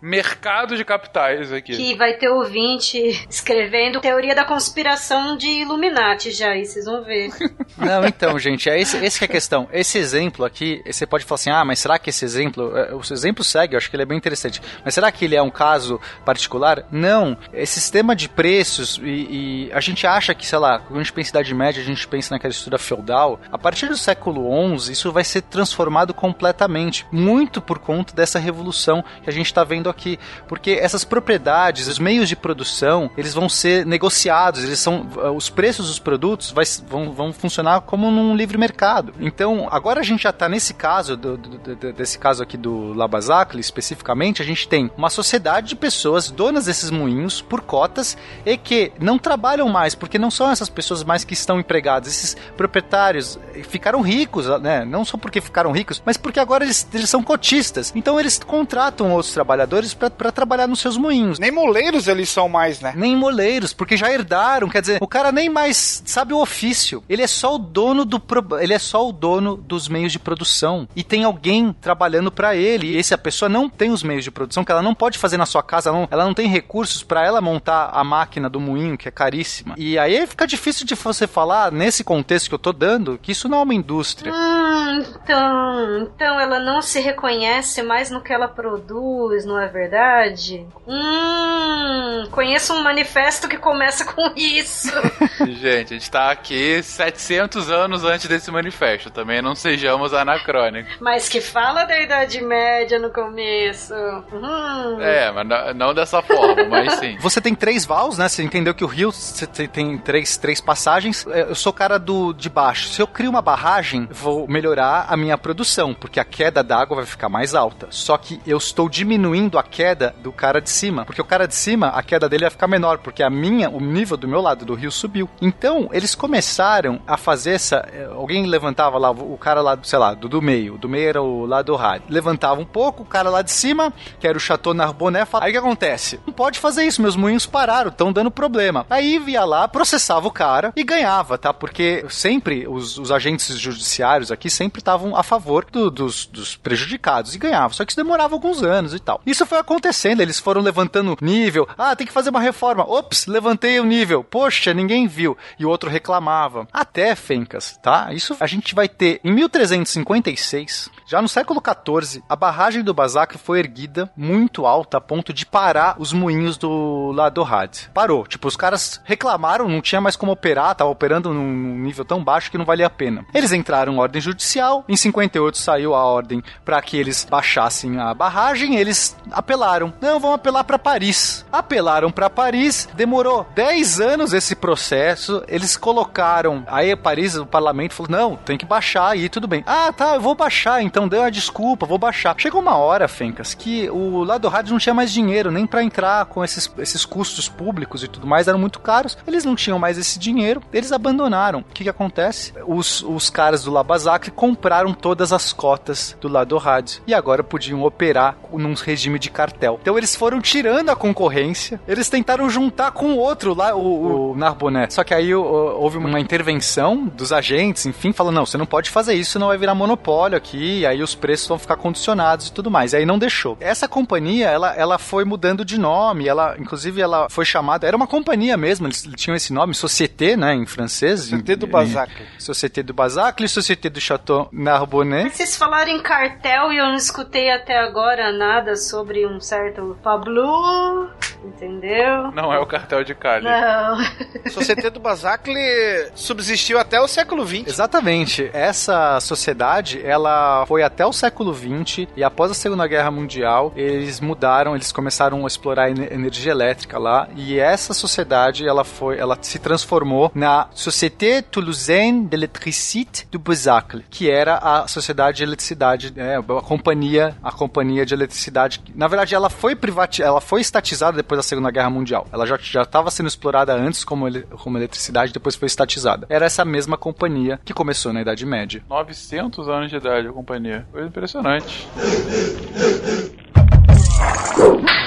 S2: proto-mercado de capitais aqui.
S3: Que vai ter ouvinte escrevendo teoria da conspiração de Illuminati já, aí vocês vão ver.
S9: Não, então, gente, é esse, esse que é a questão. Esse exemplo aqui, você pode falar assim, ah, mas será que esse exemplo, é, o exemplo segue, eu acho que ele é bem interessante, mas será que ele é um caso particular? Não. Esse sistema de preços e, e a gente acha que, sei lá, quando a gente pensa em Idade Média, a gente pensa naquela estrutura feudal, a partir do século XI, isso vai ser transformado completamente, muito por conta dessa revolução que a gente está vendo aqui, porque essas propriedades, os meios de produção, eles vão ser negociados, eles são, os preços dos produtos vai, vão, vão funcionar como num livre mercado. Então, agora a gente já está nesse caso, do, do, do, desse caso aqui do Labazacle, especificamente, a gente tem uma sociedade de pessoas donas desses moinhos por cotas e que não trabalham mais, porque não são essas pessoas mais que estão empregadas, esses proprietários ficaram ricos, né? Não só porque ficaram ricos, mas porque agora eles, eles são cotistas. Então eles contratam outros trabalhadores para trabalhar nos seus moinhos.
S5: Nem moleiros eles são mais, né?
S9: Nem moleiros, porque já herdaram, quer dizer, o cara nem mais sabe o ofício. Ele é só o dono do ele é só o dono dos meios de produção e tem alguém trabalhando para ele. E essa pessoa não tem os meios de produção que ela não pode fazer na sua casa, ela não, ela não tem recursos para ela montar a máquina do moinho, que é caríssima. E aí fica difícil de você falar nesse contexto que eu tô dando que isso não é uma indústria.
S3: Hum, então, então ela não se reconhece mais no que ela produz, não é verdade? Hum, conheço um manifesto que começa com isso.
S2: Gente, a gente tá aqui 700 anos antes desse manifesto, também não sejamos anacrônicos.
S3: Mas que fala da Idade Média no começo. Hum.
S2: É, mas não, não dessa forma, mas sim.
S9: Você tem três vals, né? Você entendeu que o rio tem três, três passagens. Eu sou cara do de baixo. Se eu crio uma barragem, vou melhorar a minha produção, porque a queda d'água vai ficar mais alta. Só que eu estou diminuindo a queda do cara de cima, porque o cara de cima, a queda dele vai ficar menor, porque a minha, o nível do meu lado do rio subiu. Então, eles começaram a fazer essa. eh, Alguém levantava lá, o cara lá, sei lá, do, do meio. Do meio era o lado do rádio. Levantava um pouco, o cara lá de cima, que era o Chateau Narbonnet, fala, aí o que acontece? Não pode fazer isso, meus moinhos pararam, estão dando problema. Aí via lá, processava o cara e ganhava, tá? Porque sempre os, os agentes judiciários aqui sempre estavam a favor do- dos, dos prejudicados e ganhavam. Só que isso demorava alguns anos e tal. Isso foi acontecendo, eles foram levantando nível. Ah, tem que fazer uma reforma. Ops, levantei o nível. Poxa, ninguém viu. E o outro reclamava. Até, Fencas, tá? Isso a gente vai ter em 1356, já no século XIV, a barragem do Bazac foi erguida muito alta a ponto de parar os moinhos do lado Had. Parou. Tipo, os caras reclamaram, não tinha mais como operar, tava operando num nível tão baixo que não valia a pena. Eles entraram em ordem judicial, em 58 saiu a ordem para que eles baixassem a barragem, eles apelaram. Não, vamos apelar para Paris. Apelaram para Paris, demorou 10 anos esse processo, eles colocaram, aí Paris, o parlamento falou, não, tem que baixar aí, tudo bem. Ah, tá, eu vou baixar, então deu a desculpa, vou baixar. Chegou uma hora, Fencas, que o lado do rádio não tinha mais dinheiro, nem para entrar com esses, esses custos públicos e tudo mais, eram muito caros, eles não tinham mais esse dinheiro, eles abandonaram. O que que acontece? Os, os caras do Labazak compraram todas as cotas do lado do rádio, e agora podiam operar num regime de cartel. Então eles foram tirando a concorrência, eles tentaram juntar com o outro lá, o, o Narbonnet. Só que aí o, houve uma intervenção dos agentes, enfim, falando: não, você não pode fazer isso, senão vai virar monopólio aqui, e aí os preços vão ficar condicionados e tudo mais. E aí não deixou. Essa companhia, ela, ela foi mudando de nome, ela, inclusive, ela foi chamada, era uma companhia mesmo, eles tinham esse nome, Société, né, em francês.
S5: Société do Bazacle.
S9: Société do Bazacle, Société do Chateau Narbonnet.
S3: Vocês falaram em cartel e eu não escutei até agora nada sobre um certo Pablo, entendeu?
S2: Não é o cartel de Cali.
S3: Não.
S5: Sociedade do Basacle subsistiu até o século XX.
S9: Exatamente. Essa sociedade, ela foi até o século XX e após a Segunda Guerra Mundial, eles mudaram, eles começaram a explorar energia elétrica lá e essa sociedade, ela foi, ela se transformou na Société Toulousaine d'Électricité du Basacle, que era a sociedade de eletricidade, né, a companhia, a companhia de eletricidade. Na verdade, ela foi privatizada, ela foi estatizada depois da Segunda Guerra Mundial. Ela já já estava sendo explorada antes como, ele, como eletricidade, depois foi estatizada. Era essa mesma companhia que começou na Idade Média.
S2: 900 anos de idade a companhia. Coisa impressionante.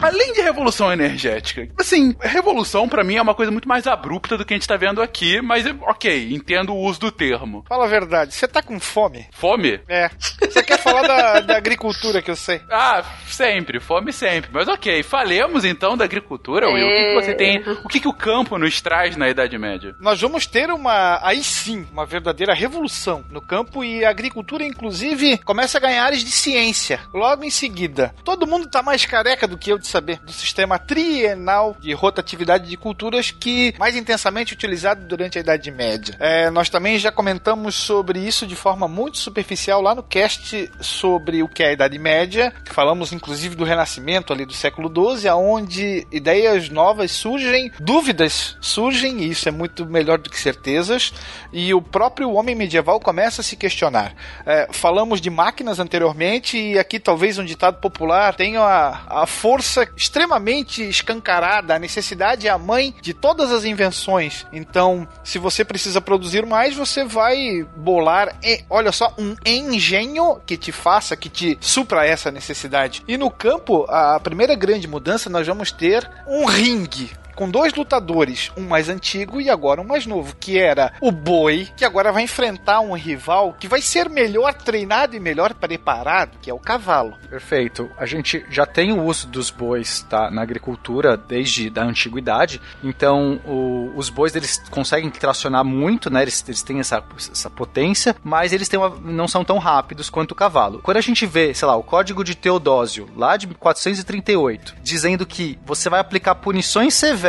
S2: Além de revolução energética, assim, revolução pra mim é uma coisa muito mais abrupta do que a gente tá vendo aqui, mas ok, entendo o uso do termo.
S5: Fala a verdade, você tá com fome?
S2: Fome?
S5: É. Você quer falar da, da agricultura que eu sei?
S2: Ah, sempre, fome sempre. Mas ok, falemos então da agricultura, Will. O que, que você tem. O que, que o campo nos traz na Idade Média?
S5: Nós vamos ter uma, aí sim, uma verdadeira revolução no campo e a agricultura, inclusive, começa a ganhar áreas de ciência. Logo em seguida, todo mundo tá mais careca do que eu de saber do sistema trienal de rotatividade de culturas que mais intensamente utilizado durante a Idade Média. É, nós também já comentamos sobre isso de forma muito superficial lá no cast sobre o que é a Idade Média. Falamos inclusive do Renascimento ali do século XII, aonde ideias novas surgem, dúvidas surgem, e isso é muito melhor do que certezas, e o próprio homem medieval começa a se questionar. É, falamos de máquinas anteriormente, e aqui talvez um ditado popular tenha a, a força extremamente escancarada. A necessidade é a mãe de todas as invenções. Então, se você precisa produzir mais, você vai bolar, e, olha só, um engenho que te faça, que te supra essa necessidade. E no campo, a primeira grande mudança, nós vamos ter um ringue com dois lutadores, um mais antigo e agora um mais novo, que era o Boi, que agora vai enfrentar um rival que vai ser melhor treinado e melhor preparado, que é o cavalo.
S9: Perfeito. A gente já tem o uso dos bois tá, na agricultura desde da antiguidade, então o, os bois eles conseguem tracionar muito, né? Eles, eles têm essa, essa potência, mas eles têm uma, não são tão rápidos quanto o cavalo. Quando a gente vê, sei lá, o código de Teodósio, lá de 438, dizendo que você vai aplicar punições severas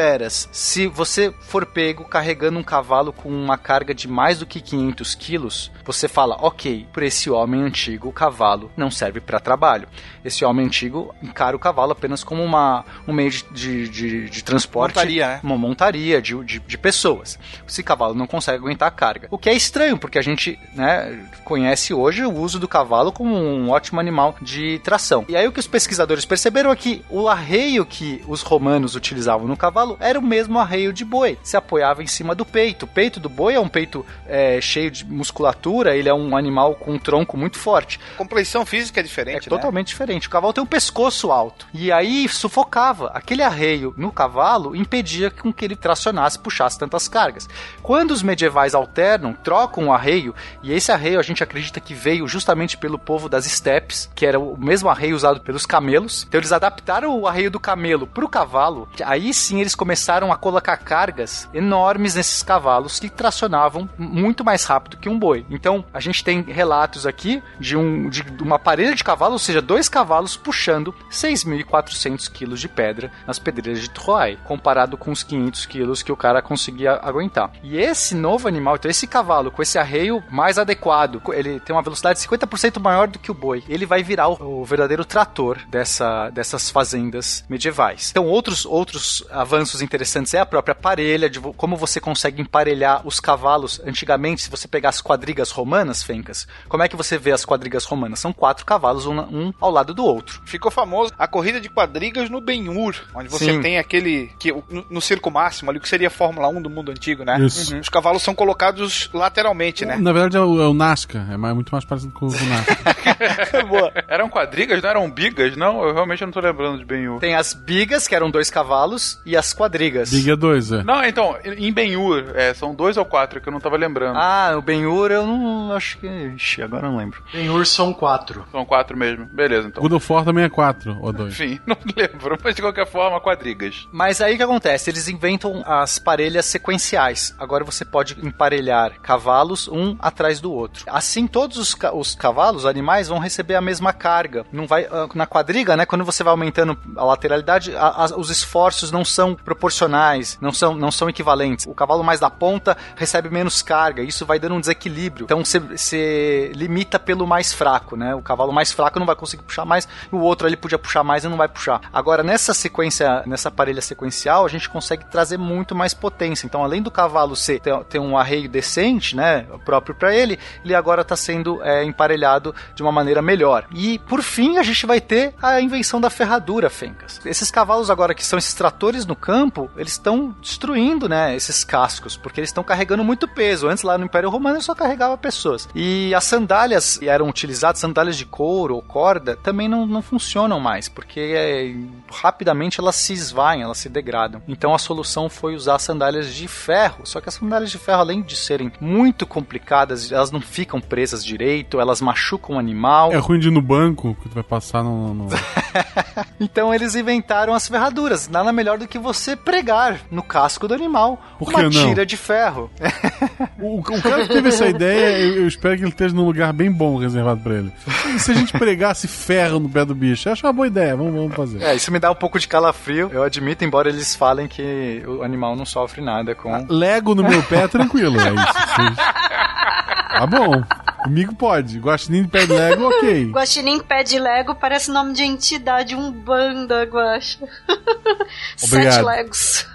S9: se você for pego carregando um cavalo com uma carga de mais do que 500 quilos, você fala, ok, por esse homem antigo o cavalo não serve para trabalho. Esse homem antigo encara o cavalo apenas como uma, um meio de, de, de, de transporte,
S5: Montaria, né?
S9: uma montaria de, de, de pessoas. Esse cavalo não consegue aguentar a carga. O que é estranho, porque a gente né, conhece hoje o uso do cavalo como um ótimo animal de tração. E aí o que os pesquisadores perceberam é que o arreio que os romanos utilizavam no cavalo era o mesmo arreio de boi. Se apoiava em cima do peito. O peito do boi é um peito é, cheio de musculatura, ele é um animal com um tronco muito forte.
S5: Compleição física é diferente,
S9: É
S5: né?
S9: totalmente diferente. O cavalo tem um pescoço alto. E aí sufocava. Aquele arreio no cavalo impedia com que ele tracionasse, puxasse tantas cargas. Quando os medievais alternam, trocam o arreio, e esse arreio a gente acredita que veio justamente pelo povo das estepes, que era o mesmo arreio usado pelos camelos. Então eles adaptaram o arreio do camelo para o cavalo. Aí sim eles começaram a colocar cargas enormes nesses cavalos que tracionavam muito mais rápido que um boi. Então, a gente tem relatos aqui de, um, de uma parelha de cavalos, ou seja, dois cavalos puxando 6.400 quilos de pedra nas pedreiras de Troyes, comparado com os 500 quilos que o cara conseguia aguentar. E esse novo animal, então esse cavalo com esse arreio mais adequado, ele tem uma velocidade 50% maior do que o boi, ele vai virar o, o verdadeiro trator dessa, dessas fazendas medievais. Então, outros, outros avanços interessantes é a própria parelha, de como você consegue emparelhar os cavalos. Antigamente, se você pegar as quadrigas romanas, Fencas, como é que você vê as quadrigas romanas? São quatro cavalos, um, um ao lado do outro.
S5: Ficou famoso a corrida de quadrigas no Ben-Hur, onde você
S9: Sim.
S5: tem aquele que no, no circo máximo ali, que seria a Fórmula 1 do mundo antigo, né?
S1: Isso.
S5: Uhum. Os cavalos são colocados lateralmente, né?
S1: Na verdade é o, é o Nazca, é mais- muito mais parecido com o Nazca.
S5: Boa.
S2: Eram quadrigas, não eram bigas, não? Eu realmente não tô lembrando de Ben-Hur.
S9: Tem as bigas, que eram dois cavalos, e as quadrigas.
S1: Big é dois, é.
S2: Não, então, em Ben-Hur, é, são dois ou quatro que eu não tava lembrando.
S9: Ah, o Ben-Hur eu não acho que... Ixi, agora eu não lembro.
S4: Em são quatro.
S2: São quatro mesmo. Beleza, então.
S1: God of War também é quatro ou dois.
S2: Enfim, não lembro, mas de qualquer forma, quadrigas.
S9: Mas aí o que acontece? Eles inventam as parelhas sequenciais. Agora você pode emparelhar cavalos um atrás do outro. Assim, todos os, ca- os cavalos, os animais, vão receber a mesma carga. Não vai ah, na quadriga, né? Quando você vai aumentando a lateralidade, a- a- os esforços não são proporcionais, não são, não são equivalentes. O cavalo mais da ponta recebe menos carga. Isso vai dando um desequilíbrio. Então você- limita pelo mais fraco, né? O cavalo mais fraco não vai conseguir puxar mais, o outro ali podia puxar mais e não vai puxar. Agora, nessa sequência, nessa parelha sequencial, a gente consegue trazer muito mais potência. Então, além do cavalo ser, ter, ter um arreio decente, né, próprio para ele, ele agora está sendo é, emparelhado de uma maneira melhor. E, por fim, a gente vai ter a invenção da ferradura, Fencas. Esses cavalos agora que são esses tratores no campo, eles estão destruindo, né, esses cascos, porque eles estão carregando muito peso. Antes, lá no Império Romano, só carregava pessoas. E as sandálias eram utilizadas, sandálias de couro ou corda, também não, não funcionam mais, porque é, rapidamente elas se esvaem, elas se degradam. Então a solução foi usar sandálias de ferro. Só que as sandálias de ferro, além de serem muito complicadas, elas não ficam presas direito, elas machucam o animal.
S1: É ruim de ir no banco, que tu vai passar no. no-
S9: Então eles inventaram as ferraduras. Nada melhor do que você pregar no casco do animal
S1: Por
S9: uma
S1: não?
S9: tira de ferro.
S1: O, o cara que teve essa ideia, eu, eu espero que ele esteja num lugar bem bom reservado pra ele. E se a gente pregasse ferro no pé do bicho? Eu acho uma boa ideia, vamos, vamos fazer.
S9: É, isso me dá um pouco de calafrio, eu admito, embora eles falem que o animal não sofre nada com.
S1: Lego no meu pé, tranquilo, é isso. Tá bom. Comigo pode. Guaxinim de pé de Lego, ok.
S3: Guaxinim pé de Lego parece nome de entidade, um banda, Guaxa. Sete. Legos.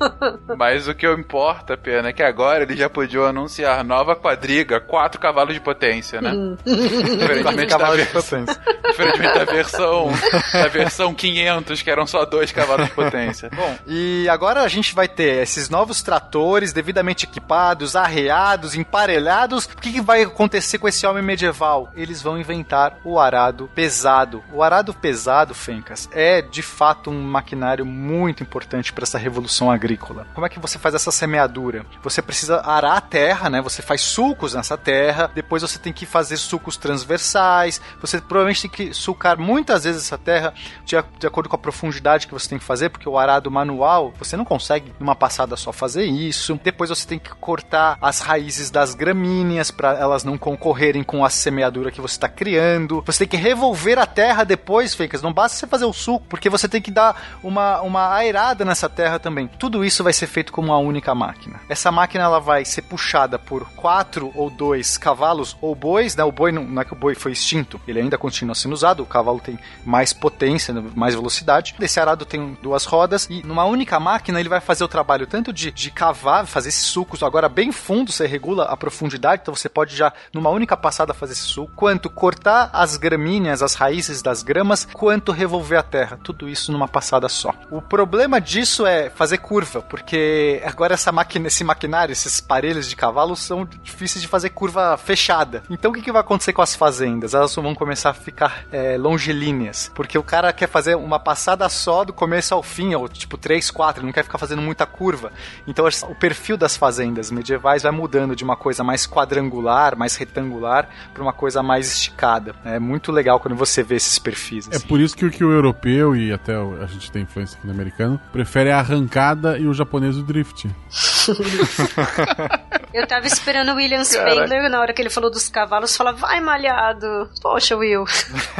S2: Mas o que importa, pena, é que agora eles já podiam anunciar nova quadriga, quatro cavalos de potência, né? Diferentemente da,
S9: de potência.
S2: diferentemente da versão da versão 500, que eram só dois cavalos de potência. Bom,
S9: E agora a gente vai ter esses novos tratores devidamente equipados, arreados, emparelhados. O que, que vai acontecer com esse homem medieval? Eles vão inventar o arado pesado. O arado pesado, Fencas, é de fato um maquinário muito importante para essa revolução agrícola. Como é que você faz essa semeadura? Você precisa arar a terra, né? Você faz sulcos nessa terra, depois você tem que fazer sulcos transversais, você provavelmente tem que sulcar muitas vezes essa terra de, de acordo com a profundidade que você tem que fazer, porque o arado manual, você não consegue numa passada só fazer isso. Depois você tem que cortar as raízes das gramíneas para elas não concorrerem com a semeadura que você está criando. Você tem que revolver a terra depois, Fencas. Não basta você fazer o suco, porque você tem que dar uma, uma aerada nessa terra também. Tudo isso vai ser feito com uma única máquina. Essa máquina ela vai ser puxada por quatro ou dois cavalos ou bois, né? O boi não, não é que o boi foi extinto, ele ainda continua sendo usado. O cavalo tem mais potência, mais velocidade. Esse arado tem duas rodas e numa única máquina ele vai fazer o trabalho tanto de, de cavar, fazer esses sucos agora bem fundo, você regula a profundidade, então você pode já numa única passada fazer esse suco, quanto cortar as gramíneas, as raízes das gramas, quanto revolver a terra. Tudo isso numa passada só. O problema disso é fazer curva, porque agora essa máquina, esse maquinário, esses parelhos de cavalo são difíceis de fazer curva fechada. Então o que, que vai acontecer com as fazendas? Elas vão começar a ficar é, longilíneas, porque o cara quer fazer uma passada só do começo ao fim, ou tipo 3, 4, ele não quer ficar fazendo muita curva. Então o perfil das fazendas medievais vai mudando de uma coisa mais quadrangular, mais retangular para uma coisa mais esticada. É muito legal quando você vê esses perfis.
S1: É
S9: assim.
S1: por isso que, o- que o europeu e até o- a gente tem influência aqui no americano prefere a arrancada e o japonês o drift.
S3: Eu tava esperando o William Spengler na hora que ele falou dos cavalos, falar, vai malhado. Poxa, Will.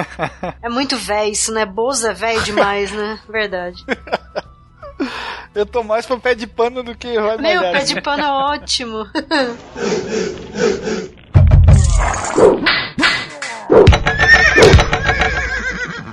S3: é muito velho isso, né? Boza é velho demais, né? Verdade.
S5: Eu tô mais pro pé de pano do que vai
S3: Meu, pé de pano é ótimo.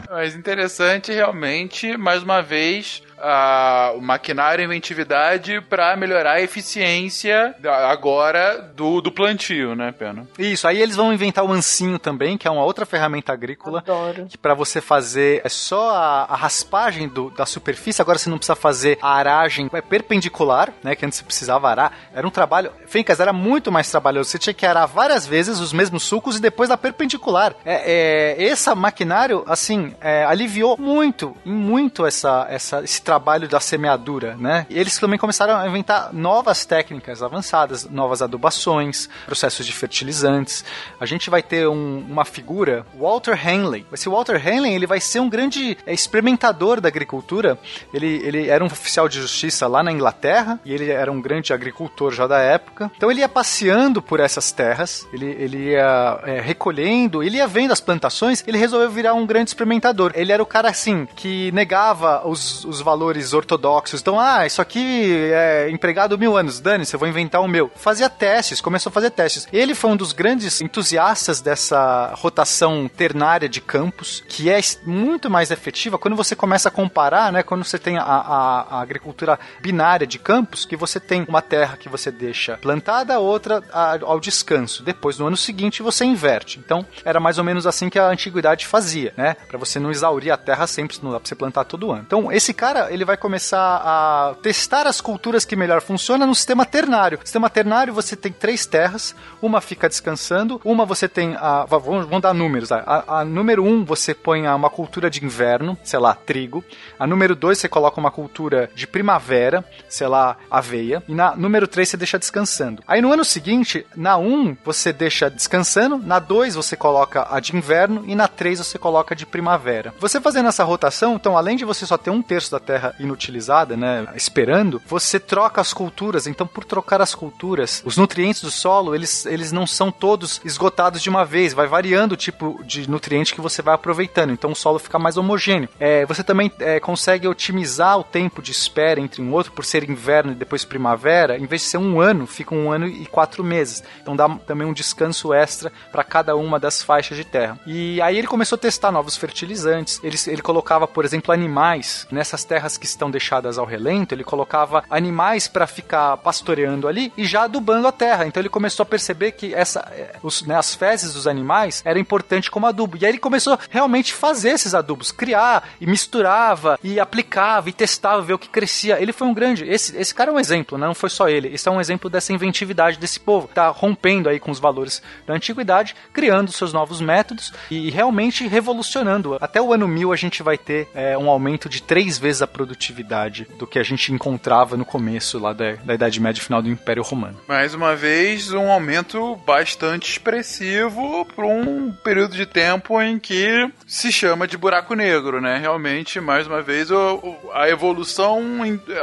S2: Mas interessante, realmente, mais uma vez, a, o maquinário e a inventividade para melhorar a eficiência agora do, do plantio, né, Pena?
S9: Isso, aí eles vão inventar o ancinho também, que é uma outra ferramenta agrícola.
S7: Adoro.
S9: Que para você fazer é só a, a raspagem do- da superfície, agora você não precisa fazer a aragem é perpendicular, né? Que antes você precisava arar. Era um trabalho. Fencas era muito mais trabalhoso. Você tinha que arar várias vezes os mesmos sucos e depois da perpendicular. É, é, esse maquinário, assim, é, aliviou muito, muito essa, essa, esse trabalho da semeadura, né? E eles também começaram a inventar novas técnicas avançadas, novas adubações, processos de fertilizantes. A gente vai ter um- uma figura, Walter Henley. Esse Walter Henley, ele vai ser um grande é, experimentador da agricultura. Ele, ele era um oficial de justiça lá na Inglaterra e ele era um grande agricultor já da época. Então ele ia passeando por essas terras, ele, ele ia é, recolhendo, ele ia vendo as plantações, ele resolveu virar um grande experimentador. Ele era o cara, assim, que negava os, os valores ortodoxos. Então, ah, isso aqui é empregado mil anos, dane-se, eu vou inventar o meu. Fazia testes, começou a fazer testes. Ele foi um dos grandes entusiastas dessa rotação ternária de campos, que é muito mais efetiva quando você começa a comparar, né? Quando você tem a, a- a agricultura binária de campos, que você tem uma terra que você deixa plantada, outra ao descanso. Depois, no ano seguinte, você inverte. Então, era mais ou menos assim que a antiguidade fazia, né? Para você não exaurir a terra sempre, não dá pra você plantar todo ano. Então, esse cara, ele vai começar a testar as culturas que melhor funcionam no sistema ternário. Sistema ternário, você tem três terras, uma fica descansando, uma você tem a. va- Vamos, vamos dar números. A, a número um, você põe uma cultura de inverno, sei lá, trigo. A número dois, você coloca uma cultura de primavera, sei lá, aveia. E na número três, você deixa descansando. Aí no ano seguinte, na um, você deixa descansando, na dois, você coloca a de inverno, e na três, você coloca de primavera. Você fazendo essa rotação, então, além de você só ter um terço da terra inutilizada, né, esperando, você troca as culturas. Então, por trocar as culturas, os nutrientes do solo, eles, eles não são todos esgotados de uma vez, vai variando o tipo de nutriente que você vai aproveitando. Então, o solo fica mais homogêneo. É, você também é, consegue otimizar o tempo de espera entre um outro, por ser inverno e depois primavera, em vez de ser um ano, fica um ano e quatro meses. Então, dá também um descanso extra para cada uma das faixas de terra. E aí ele começou a testar novos fertilizantes. Ele, ele colocava, por exemplo, animais nessas terras que estão deixadas ao relento. Ele colocava animais para ficar pastoreando ali e já adubando a terra. Então ele começou a perceber que essa, eh, os, né, as fezes dos animais era importante como adubo. E aí ele começou realmente fazer esses adubos, criar e misturava e aplicava e testava, ver o que crescia. Ele foi um grande. Esse, esse cara é um exemplo, né? não foi só ele. Esse é um exemplo dessa inventividade desse povo. Tá rompendo aí com os valores da antiguidade, criando seus novos métodos e realmente revolucionando. Até o ano 1000 a gente vai ter é, um aumento de três vezes a produtividade do que a gente encontrava no começo lá da, da Idade Média final do Império Romano.
S2: Mais uma vez, um aumento bastante expressivo para um período de tempo em que se chama de buraco negro, né? Realmente, mais uma vez, o- o- a evolução,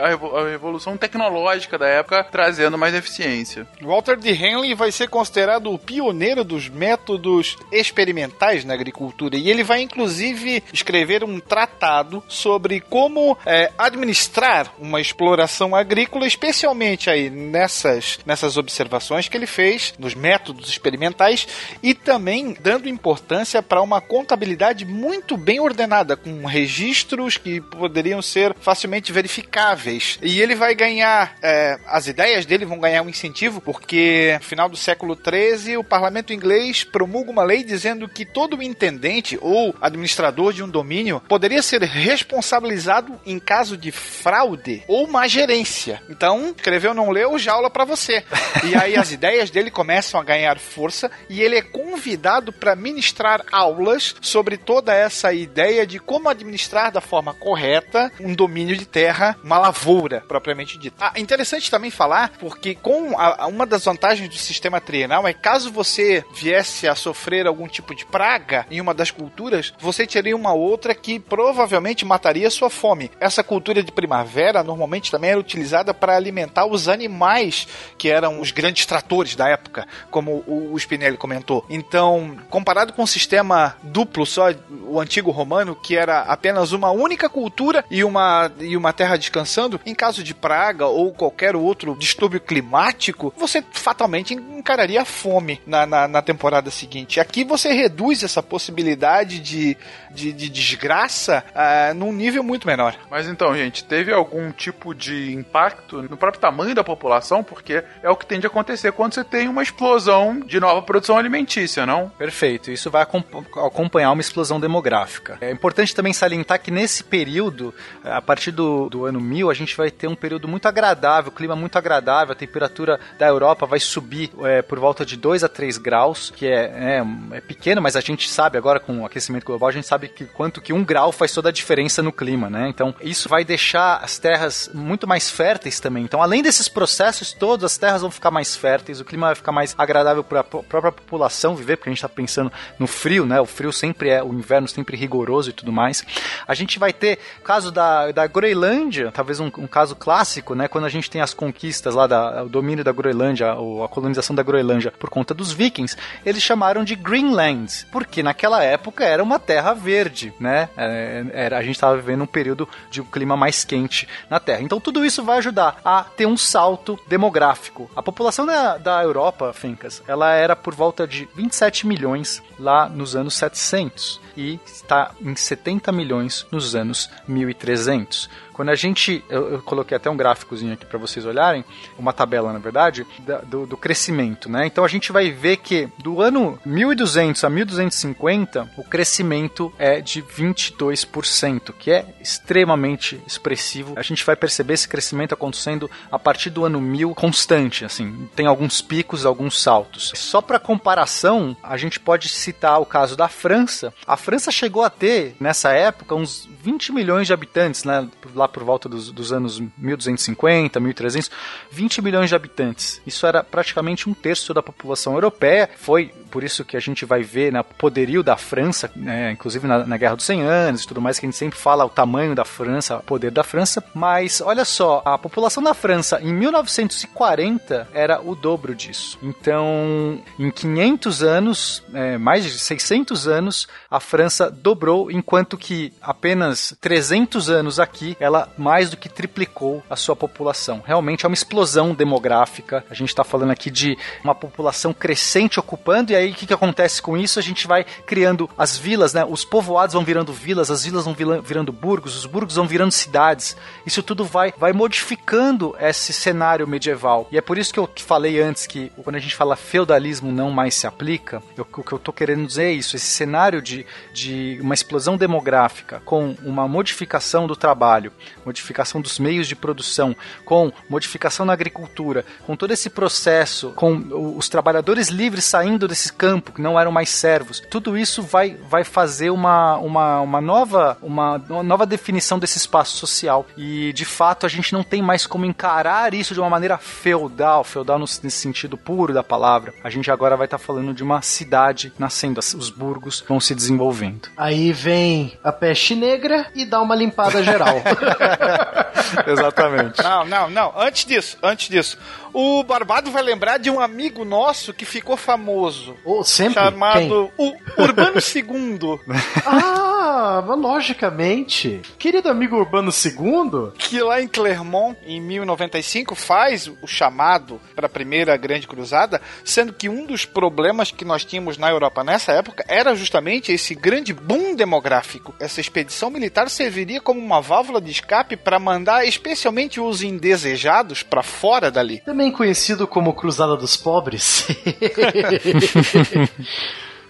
S2: a evolução tecnológica da época trazendo mais eficiência.
S5: Walter de Henley vai ser considerado o pioneiro dos métodos experimentais na agricultura e ele vai inclusive escrever um tratado sobre como é, administrar uma exploração agrícola, especialmente aí nessas, nessas observações que ele fez nos métodos experimentais e também dando importância para uma contabilidade muito bem ordenada, com registros que poderiam ser facilmente verificáveis. E ele vai ganhar, é, as ideias dele vão ganhar um incentivo, porque no final do século XIII o parlamento inglês promulga uma lei dizendo que todo intendente ou administrador de um domínio poderia ser responsabilizado em caso de fraude ou má gerência. Então, escreveu não leu, jaula para você. E aí as ideias dele começam a ganhar força e ele é convidado para ministrar aulas sobre toda essa ideia de como administrar da forma correta um domínio de terra, uma lavoura propriamente dita. Ah, interessante também falar porque com a, uma das vantagens do sistema trienal é caso você viesse a sofrer algum tipo de praga em uma das culturas, você teria uma outra que provavelmente mataria sua fome. Essa cultura de primavera normalmente também era utilizada para alimentar os animais que eram os grandes tratores da época, como o, Spinelli comentou. Então, comparado com o sistema duplo só, o antigo romano, que era apenas uma única cultura e uma, e uma terra descansando, em caso de praga ou qualquer outro distúrbio climático, você fatalmente encararia a fome na, na, na temporada seguinte. Aqui você reduz essa possibilidade de, de, de desgraça uh, num nível muito menor.
S2: Mas então, gente, teve algum tipo de impacto no próprio tamanho da população? Porque é o que tende a acontecer quando você tem uma explosão de nova produção alimentícia, não?
S9: Perfeito. Isso vai acompanhar uma explosão demográfica. É importante também salientar que nesse período, a partir do, do ano 1000, a gente vai ter um período muito agradável, clima muito agradável, a temperatura da Europa vai subir é, por volta de 2 a 3 graus, que é, é, é, pequeno, mas a gente sabe agora com o aquecimento global, a gente sabe que quanto que um grau faz toda a diferença no clima, né? Então isso vai deixar as terras muito mais férteis também. Então além desses processos todos, as terras vão ficar mais férteis, o clima vai ficar mais agradável para a própria população viver, porque a gente está pensando no frio, né? O frio sempre é, o inverno sempre rigoroso e tudo mais. A gente vai ter caso da, da Groenlândia, talvez um, um caso clássico, né? Quando a gente tem as conquistas lá, da, o domínio da Groenlândia, a colonização da Groenlândia por conta dos vikings, eles chamaram de Greenland, porque naquela época era uma terra verde, né? É, era, a gente estava vivendo um período de um clima mais quente na Terra. Então tudo isso vai ajudar a ter um salto demográfico. A população da, da Europa, Fencas, ela era por volta de 27 milhões lá nos anos 700 e está em 70 milhões nos anos 1300. Quando a gente. Eu, eu coloquei até um gráficozinho aqui para vocês olharem, uma tabela, na verdade, da, do, do, crescimento, né? Então a gente vai ver que do ano 1200 a 1250, o crescimento é de 22%, que é extremamente expressivo. A gente vai perceber esse crescimento acontecendo a partir do ano 1000 constante, assim. Tem alguns picos, alguns saltos. Só para comparação, a gente pode citar o caso da França. A França chegou a ter, nessa época, uns 20 milhões de habitantes, né? Lá por volta dos, dos anos 1250, 1300, 20 milhões de habitantes. Isso era praticamente um terço da população europeia. Foi por isso que a gente vai ver né, o poderio da França, né, inclusive na, na, Guerra dos 100 Anos e tudo mais, que a gente sempre fala o tamanho da França, o poder da França. Mas olha só, a população da França em 1940 era o dobro disso. Então, em 500 anos, é, mais de 600 anos, a França dobrou, enquanto que apenas 300 anos aqui, ela mais do que triplicou a sua população. Realmente é uma explosão demográfica. A gente está falando aqui de uma população crescente ocupando, e aí o que, que acontece com isso? A gente vai criando as vilas, né? Os povoados vão virando vilas, as vilas vão virando burgos, os burgos vão virando cidades. Isso tudo vai, vai modificando esse cenário medieval. E é por isso que eu falei antes que quando a gente fala feudalismo não mais se aplica, eu, o que eu estou querendo dizer é isso: esse cenário de, de uma explosão demográfica com uma modificação do trabalho, modificação dos meios de produção, com modificação na agricultura, com todo esse processo, com os trabalhadores livres saindo desse campo, que não eram mais servos, tudo isso vai, vai fazer uma, uma, uma, nova, uma, uma nova definição desse espaço social. E de fato a gente não tem mais como encarar isso de uma maneira feudal, feudal nesse sentido puro da palavra. A gente agora vai estar tá falando de uma cidade nascendo, os burgos vão se desenvolvendo.
S4: Aí vem a peste negra e dá uma limpada geral.
S5: Exatamente. Não, não, não. Antes disso, antes disso. O Barbado vai lembrar de um amigo nosso que ficou famoso.
S4: Oh, sempre?
S5: Chamado Quem? o Urbano II.
S4: ah, logicamente. Querido amigo Urbano II.
S5: Que lá em Clermont, em 1095, faz o chamado para a primeira grande cruzada, sendo que um dos problemas que nós tínhamos na Europa nessa época era justamente esse grande boom demográfico. Essa expedição militar serviria como uma válvula de escape para mandar especialmente os indesejados para fora dali.
S4: Também conhecido como Cruzada dos Pobres.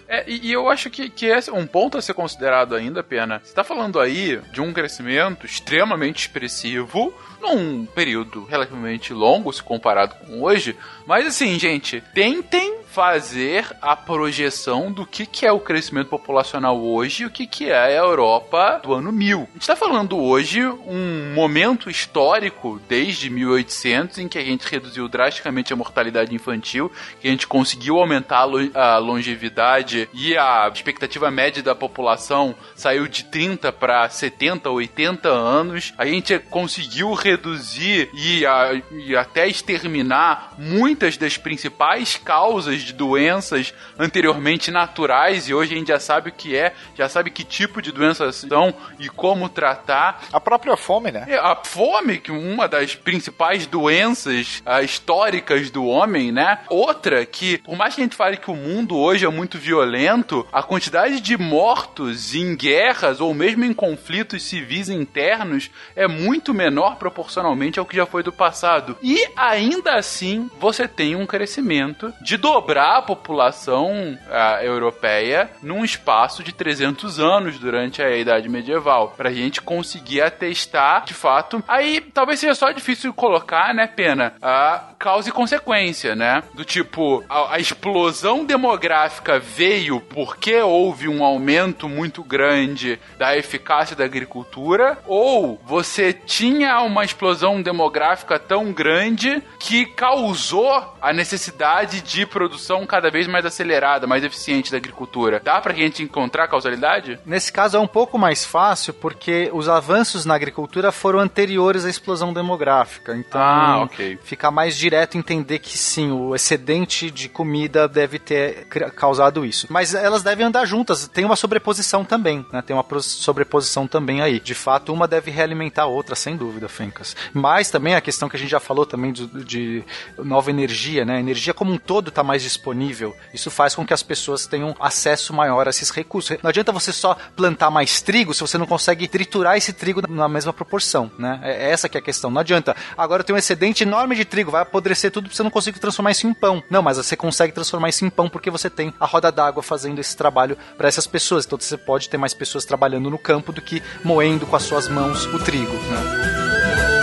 S2: É, e, e eu acho que, que esse é um ponto a ser considerado ainda, Pena. Você tá falando aí de um crescimento extremamente expressivo num período relativamente longo se comparado com hoje. Mas assim, gente, tentem fazer a projeção do que, que é o crescimento populacional hoje e o que, que é a Europa do ano 1000. A gente está falando hoje um momento histórico desde 1800 em que a gente reduziu drasticamente a mortalidade infantil, que a gente conseguiu aumentar a, lo a longevidade e a expectativa média da população saiu de 30 para 70, 80 anos. A gente conseguiu reduzir e, a, e até exterminar muitas das principais causas de doenças anteriormente naturais e hoje a gente já sabe o que é, já sabe que tipo de doenças são e como tratar.
S5: A própria fome, né?
S2: A fome, que uma das principais doenças uh, históricas do homem, né? Outra que, por mais que a gente fale que o mundo hoje é muito violento, a quantidade de mortos em guerras ou mesmo em conflitos civis internos é muito menor proporcionalmente ao que já foi do passado. E ainda assim, você tem um crescimento de dobrar a população uh, europeia num espaço de 300 anos durante a Idade Medieval, pra gente conseguir atestar, de fato. Aí talvez seja só difícil colocar, né, pena, a causa e consequência, né? Do tipo, a, a explosão demográfica veio porque houve um aumento muito grande da eficácia da agricultura, ou você tinha uma explosão demográfica tão grande que causou a necessidade de produção cada vez mais acelerada, mais eficiente da agricultura. Dá pra gente encontrar causalidade?
S9: Nesse caso é um pouco mais fácil porque os avanços na agricultura foram anteriores à explosão demográfica. Então
S2: ah, okay.
S9: fica mais direto entender que sim, o excedente de comida deve ter causado isso. Mas elas devem andar juntas, tem uma sobreposição também, né? Tem uma sobreposição também aí. De fato, uma deve realimentar a outra, sem dúvida, Fencas. Mas também a questão que a gente já falou também de, de nova energia, né? A energia como um todo está mais disponível. Isso faz com que as pessoas tenham acesso maior a esses recursos. Não adianta você só plantar mais trigo se você não consegue triturar esse trigo na mesma proporção, né? É essa que é a questão. Não adianta. Agora eu tenho um excedente enorme de trigo, vai apodrecer tudo, você não consegue transformar isso em pão. Não, mas você consegue transformar isso em pão porque você tem a roda d'água fazendo esse trabalho para essas pessoas. Então você pode ter mais pessoas trabalhando no campo do que moendo com as suas mãos o trigo, né?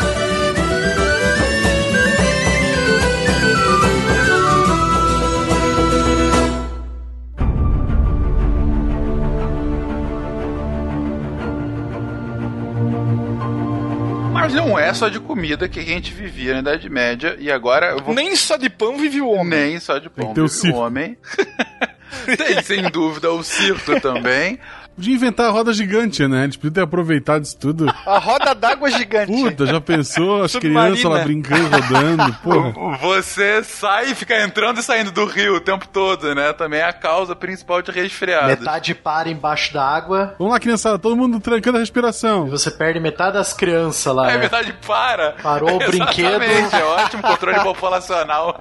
S2: Mas não é só de comida que a gente vivia na Idade Média e agora eu vou...
S5: Nem só de pão vive o homem.
S2: Nem só de pão vive o homem. Tem, sem dúvida, o circo também.
S1: Podia inventar a roda gigante, né? Eles podiam ter aproveitado isso tudo.
S5: A roda d'água gigante.
S1: Puta, já pensou? As crianças lá brincando, rodando. Porra.
S2: Você sai e fica entrando e saindo do rio o tempo todo, né? Também é a causa principal de resfriado.
S4: Metade para embaixo da água.
S1: Vamos lá, criançada, todo mundo trancando a respiração.
S4: E você perde metade das crianças lá.
S2: É, né? metade para.
S4: Parou o brinquedo.
S2: É ótimo controle populacional.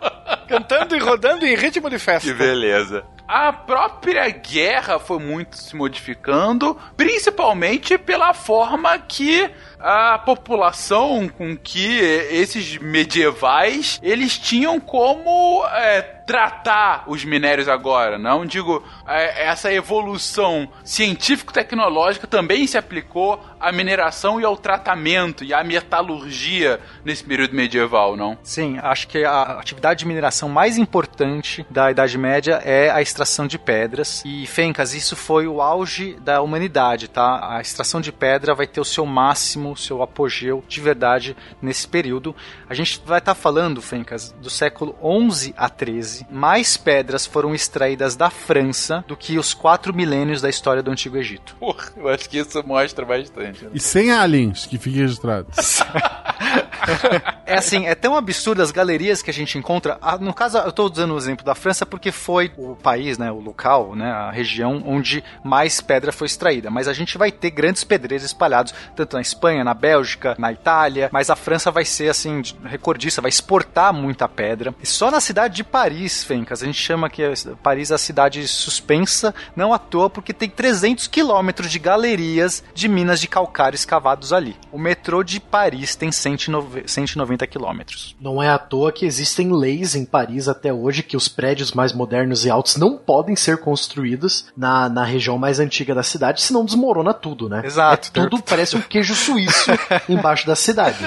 S5: Cantando e rodando em ritmo de festa.
S2: Que beleza. A própria guerra foi muito se modificando, principalmente pela forma que a população com que esses medievais eles tinham como é, tratar os minérios agora. Não digo é, essa evolução científico-tecnológica também se aplicou à mineração e ao tratamento e à metalurgia nesse período medieval, não?
S9: Sim, acho que a atividade de mineração mais importante da Idade Média é a extração de pedras. E Fencas, isso foi o auge da humanidade, tá? A extração de pedra vai ter o seu máximo, o seu apogeu de verdade nesse período. A gente vai estar tá falando, Fencas, do século 11 a 13. Mais pedras foram extraídas da França do que os quatro milênios da história do Antigo Egito.
S2: Porra, eu acho que isso mostra bastante. Né?
S1: E sem aliens, que fique registrado.
S9: é assim, é tão absurdo as galerias que a gente encontra. Ah, no caso, eu estou usando o exemplo da França porque foi o país, né, o local, né, a região onde mais pedra foi extraída. Mas a gente vai ter grandes pedreiros espalhados, tanto na Espanha, na Bélgica, na Itália. Mas a França vai ser, assim, recordista, vai exportar muita pedra. E só na cidade de Paris, Fencas, a gente chama que Paris é a cidade suspensa, não à toa, porque tem 300 quilômetros de galerias de minas de calcário escavados ali. O metrô de Paris tem 190 109 190 quilômetros.
S4: Não é à toa que existem leis em Paris até hoje que os prédios mais modernos e altos não podem ser construídos na, na região mais antiga da cidade, senão desmorona tudo, né?
S9: Exato.
S4: É tudo parece um queijo suíço embaixo da cidade.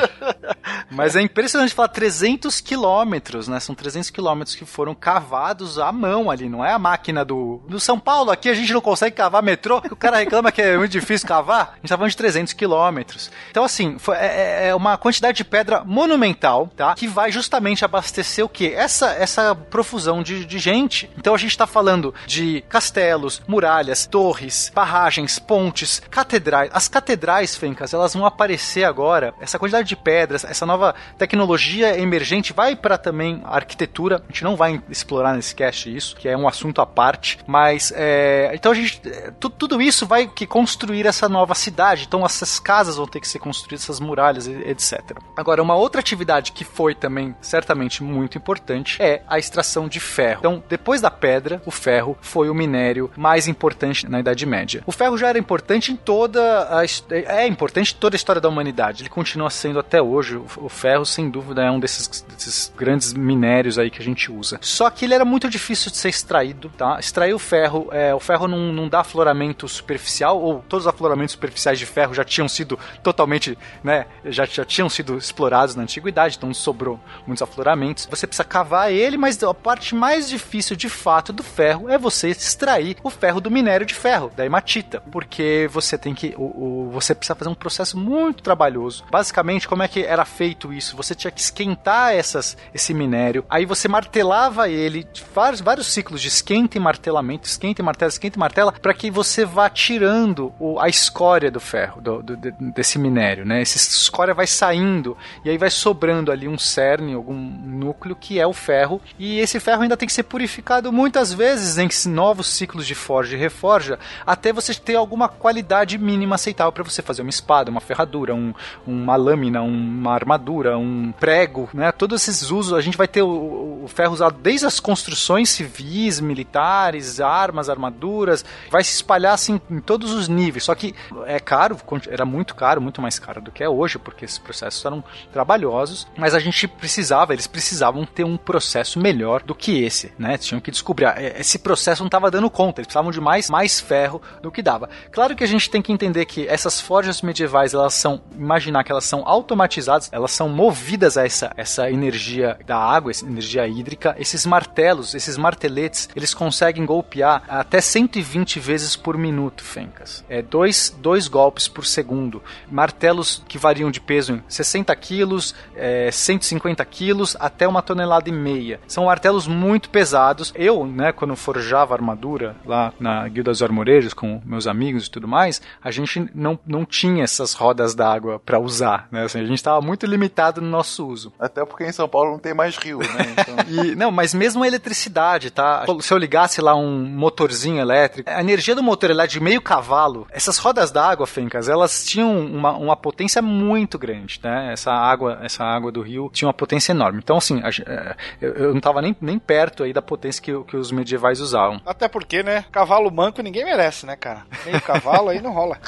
S9: Mas é impressionante falar 300 quilômetros, né? São 300 quilômetros que foram cavados à mão ali, não é a máquina do, do São Paulo. Aqui a gente não consegue cavar metrô, o cara reclama que é muito difícil cavar. A gente tá falando de 300 quilômetros. Então, assim, foi, é, é, uma quantidade de pedra monumental, tá? Que vai justamente abastecer o quê? Essa, essa profusão de, de gente. Então a gente tá falando de castelos, muralhas, torres, barragens, pontes, catedrais. As catedrais, Fencas, elas vão aparecer agora. Essa quantidade de pedras, essa nova tecnologia emergente vai para também a arquitetura. A gente não vai explorar nesse cast isso, que é um assunto à parte. Mas é, então a gente tudo isso vai que construir essa nova cidade. Então essas casas vão ter que ser construídas, essas muralhas, etc. Agora uma outra atividade que foi também certamente muito importante é a extração de ferro. Então depois da pedra, o ferro foi o minério mais importante na Idade Média. O ferro já era importante em toda a é importante em toda a história da humanidade. Ele continua sendo até hoje o ferro sem dúvida é um desses, desses grandes minérios aí que a gente usa. Só que ele era muito difícil de ser extraído, tá? Extrair o ferro, é, o ferro não, não dá afloramento superficial, ou todos os afloramentos superficiais de ferro já tinham sido totalmente, né, já, já tinham sido explorados na antiguidade, então sobrou muitos afloramentos. Você precisa cavar ele, mas a parte mais difícil de fato do ferro é você extrair o ferro do minério de ferro, da hematita, porque você tem que, o, o você precisa fazer um processo muito trabalhoso. Basicamente, como é que era feito isso? Você tinha que esquentar essas, esse minério, aí você martelava ele, vários, vários ciclos de esquenta e martelamento, esquenta e martela, esquenta e martela, para que você vá tirando o, a escória do ferro, do, do, desse minério, né? Essa escória vai saindo e aí vai sobrando ali um cerne, algum núcleo que é o ferro, e esse ferro ainda tem que ser purificado muitas vezes em novos ciclos de forja e reforja, até você ter alguma qualidade mínima aceitável para você fazer uma espada, uma ferradura, um, uma lâmina, uma armadura, um prego, né? Todos esses usos, a gente vai ter o, o ferro usado desde as construções civis, militares, armas, armaduras, vai se espalhar assim em todos os níveis. Só que é caro, era muito caro, muito mais caro do que é hoje, porque esses processos eram trabalhosos, mas a gente precisava, eles precisavam ter um processo melhor do que esse, né? Tinham que descobrir, ah, esse processo não estava dando conta, eles precisavam de mais, mais ferro do que dava. Claro que a gente tem que entender que essas forjas medievais, elas são, imaginar que elas são automatizadas, elas são movidas a essa, essa energia da água, essa energia hídrica. Esses martelos, esses marteletes, eles conseguem golpear até 120 vezes por minuto, Fencas. É dois, dois golpes por segundo. Martelos que variam de peso em 60 quilos, é, 150 quilos, até uma tonelada e meia. São martelos muito pesados. Eu, né, quando forjava armadura lá na Guilda dos Armoreiros com meus amigos e tudo mais, a gente não, não tinha essas rodas d'água para usar, né? Assim, a gente estava muito limitado no nosso uso.
S8: Até porque em São Paulo não tem mais rio, né? Então...
S9: e, não, mas mesmo a eletricidade, tá? Se eu ligasse lá um motorzinho elétrico, a energia do motor elétrico de meio cavalo, essas rodas d'água, Fencas, elas tinham uma, uma potência muito grande, né? Essa água, essa água do rio tinha uma potência enorme. Então, assim, a, é, eu, eu, não estava nem, nem perto aí da potência que, que os medievais usavam.
S5: Até porque, né? Cavalo manco ninguém merece, né, cara? Meio cavalo aí não rola.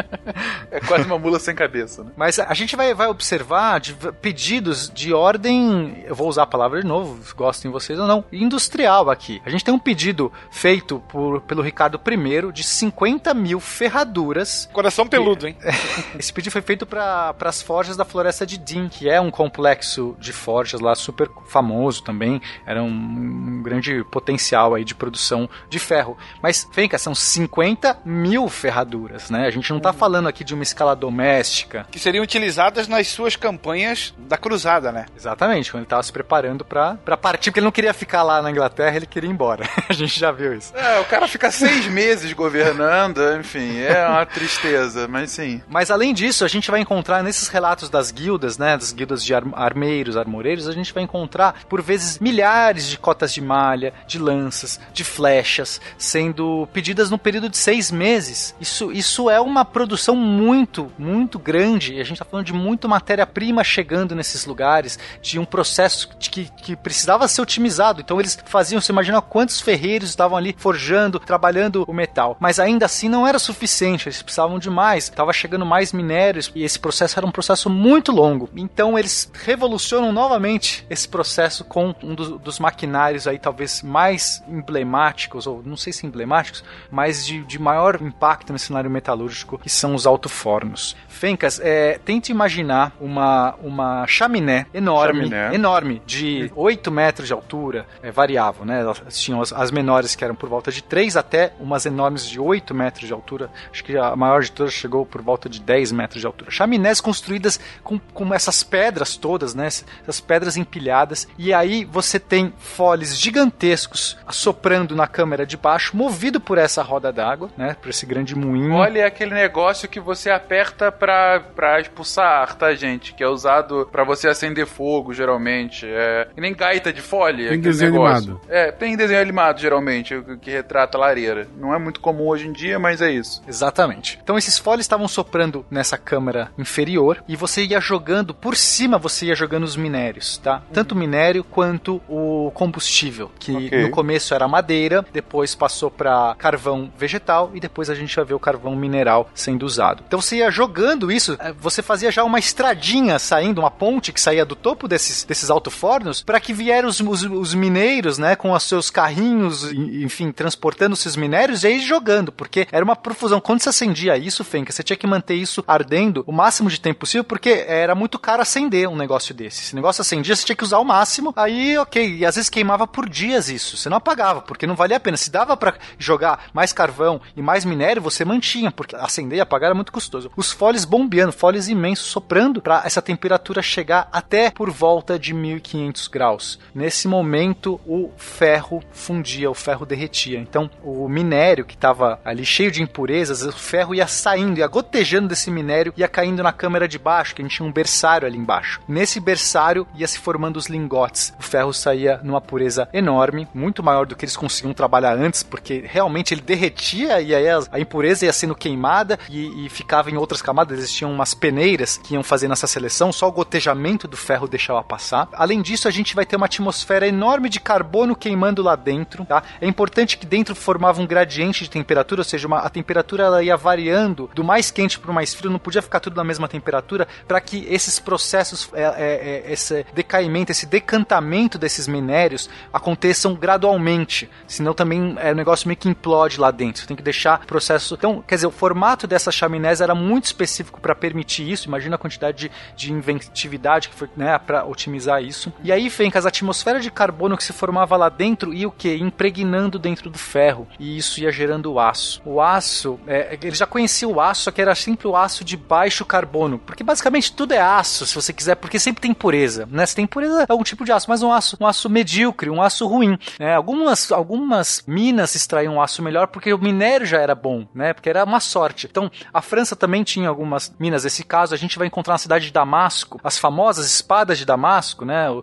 S8: é quase uma mula sem cabeça, né?
S9: Mas a gente vai, vai observar de, pedidos de ordem, eu vou usar a palavra de novo, gostem vocês ou não, industrial aqui. A gente tem um pedido feito por, pelo Ricardo I de 50 mil ferraduras.
S5: Coração peludo, hein?
S9: Esse pedido foi feito para as forjas da Floresta de Din, que é um complexo de forjas lá super famoso também. Era um, um grande potencial aí de produção de ferro. Mas, vem cá, são 50 mil ferraduras, né? A gente não tá falando aqui de uma escala doméstica.
S5: Que seriam utilizadas nas suas campanhas da cruzada, né?
S9: Exatamente, quando ele tava se preparando para partir, porque ele não queria ficar lá na Inglaterra, ele queria ir embora. a gente já viu isso.
S8: É, o cara fica seis meses governando, enfim, é uma tristeza, mas sim.
S9: Mas além disso, a gente vai encontrar nesses relatos das guildas, né, das guildas de armeiros, armoreiros, a gente vai encontrar por vezes milhares de cotas de malha, de lanças, de flechas sendo pedidas no período de seis meses. Isso, isso é uma produção muito muito, muito grande. E a gente está falando de muita matéria-prima chegando nesses lugares, de um processo que, que precisava ser otimizado. Então eles faziam, você imagina quantos ferreiros estavam ali forjando, trabalhando o metal. Mas ainda assim não era suficiente, eles precisavam de mais. Estava chegando mais minérios e esse processo era um processo muito longo. Então eles revolucionam novamente esse processo com um dos, dos maquinários aí talvez mais emblemáticos, ou não sei se emblemáticos, mas de, de maior impacto no cenário metalúrgico, que são os alto-fornos. Fencas, é, tente imaginar uma, uma chaminé enorme,
S8: Chaminé.
S9: enorme, de 8 metros de altura, é, variável, né? Elas tinham as, as menores que eram por volta de 3 até umas enormes de 8 metros de altura. Acho que a maior de todas chegou por volta de 10 metros de altura. Chaminés construídas com, com essas pedras todas, né? Essas pedras empilhadas. E aí você tem foles gigantescos assoprando na câmera de baixo, movido por essa roda d'água, né? Por esse grande moinho.
S8: Olha, é aquele negócio que você aperta pra, pra expulsar ar, tá, gente? Que é usado pra você acender fogo, geralmente. É que nem gaita de folha.
S1: Tem
S8: aquele
S1: desenho
S8: negócio.
S1: animado.
S8: É, tem desenho animado, geralmente, que- que retrata a lareira. Não é muito comum hoje em dia, mas é isso.
S9: Exatamente. Então esses foles estavam soprando nessa câmara inferior e você ia jogando por cima, você ia jogando os minérios, tá? Tanto o minério quanto o combustível, que
S8: Ok.
S9: no começo era madeira, depois passou para carvão vegetal e depois a gente vai ver o carvão mineral sendo usado. Então você ia jogando isso, eh, você fazia já uma estradinha saindo, uma ponte que saía do topo desses, desses alto-fornos para que vieram os, os, os mineiros, né, com os seus carrinhos, enfim, transportando esses minérios e aí jogando, porque era uma profusão. Quando você acendia isso, Fenka, você tinha que manter isso ardendo o máximo de tempo possível, porque era muito caro acender um negócio desse. Se o negócio acendia, você tinha que usar o máximo, aí ok, e às vezes queimava por dias isso. Você não apagava, porque não valia a pena. Se dava para jogar mais carvão e mais minério, você mantinha, porque acender e apagar era muito custoso. Os foles bombeando, foles imensos soprando para essa temperatura chegar até por volta de 1500 graus. Nesse momento, o ferro fundia, o ferro derretia. Então, o minério que estava ali cheio de impurezas, o ferro ia saindo, ia gotejando desse minério, ia caindo na câmara de baixo, que a gente tinha um berçário ali embaixo. Nesse berçário ia se formando os lingotes. O ferro saía numa pureza enorme, muito maior do que eles conseguiam trabalhar antes, porque realmente ele derretia e aí a, impureza ia sendo queimada e, e ficava em outras camadas. Existiam umas peneiras que iam fazendo essa seleção, só o gotejamento do ferro deixava passar. Além disso, a gente vai ter uma atmosfera enorme de carbono queimando lá dentro. Tá? É importante que dentro formava um gradiente de temperatura, ou seja, uma- a temperatura ela ia variando do mais quente para o mais frio, não podia ficar tudo na mesma temperatura, para que esses processos, é, é, é, esse decaimento, esse decantamento desses minérios aconteçam gradualmente. Senão também é um negócio meio que implode lá dentro. Você tem que deixar o processo. Então, quer dizer, o formato dessas chaminés era muito específico para permitir isso. Imagina a quantidade de, de inventividade que foi né, para otimizar isso. E aí, Fencas, a atmosfera de carbono que se formava lá dentro ia o que? Impregnando dentro do ferro. E isso ia gerando o aço. O aço, é, ele já conhecia o aço, só que era sempre o aço de baixo carbono. Porque basicamente tudo é aço, se você quiser, porque sempre tem pureza. Né? Se tem pureza, é algum tipo de aço, mas um aço, um aço medíocre, um aço ruim. Né? Algumas, algumas minas extraíam aço melhor porque o minério já era bom, né? Porque era uma sorte. Então, a França também tinha algumas minas. Nesse caso, a gente vai encontrar na cidade de Damasco, as famosas espadas de Damasco, né? O,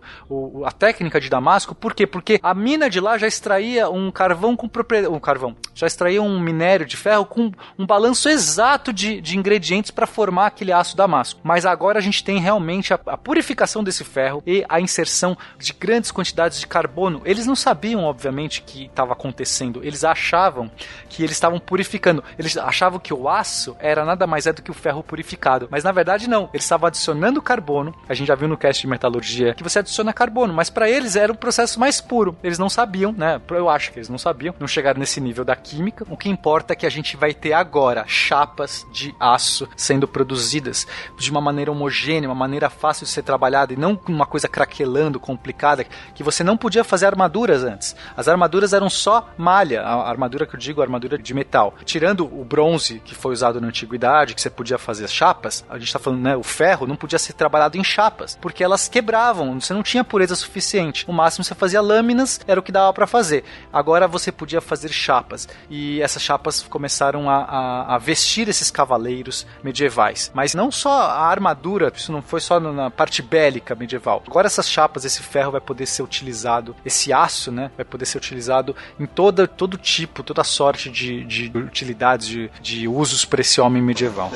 S9: o- a técnica de Damasco. Por quê? Porque a mina de lá já extraía um carvão com propriedade. Um carvão. Já extraía um minério de ferro com um balanço exato de, de ingredientes para formar aquele aço Damasco. Mas agora a gente tem realmente a, a purificação desse ferro e a inserção de grandes quantidades de carbono. Eles não sabiam, obviamente, que estava acontecendo. Eles achavam que eles estavam purificando. Eles achavam que o aço era nada mais é do que o ferro purificado. Mas na verdade não. Eles estavam adicionando carbono. A gente já viu no cast de metalurgia que você adiciona carbono, mas para eles era o processo mais puro. Eles não sabiam, né? Eu acho que eles não sabiam. Não chegaram nesse nível da química. O que importa é que a gente vai ter agora chapas de aço sendo produzidas de uma maneira homogênea, uma maneira fácil de ser trabalhada e não uma coisa craquelando, complicada, que você não podia fazer armaduras antes. As armaduras eram só malha, a armadura que eu digo, a armadura de metal. Tirando o bronze que foi usado na antiguidade, que você podia fazer chapas, a gente está falando, né, o ferro não podia ser trabalhado em chapas, porque elas quebravam, você não tinha pureza suficiente. O máximo você fazia lâminas, era o que dava para fazer. Agora você podia fazer chapas, e essas chapas começaram a, a, a vestir esses cavaleiros medievais. Mas não só a armadura, isso não foi só na parte bélica medieval. Agora essas chapas, esse ferro vai poder ser utilizado, esse aço, né, vai poder ser utilizado em toda, todo tipo, toda sorte de, de utilidades, de, de usos para esse homem medieval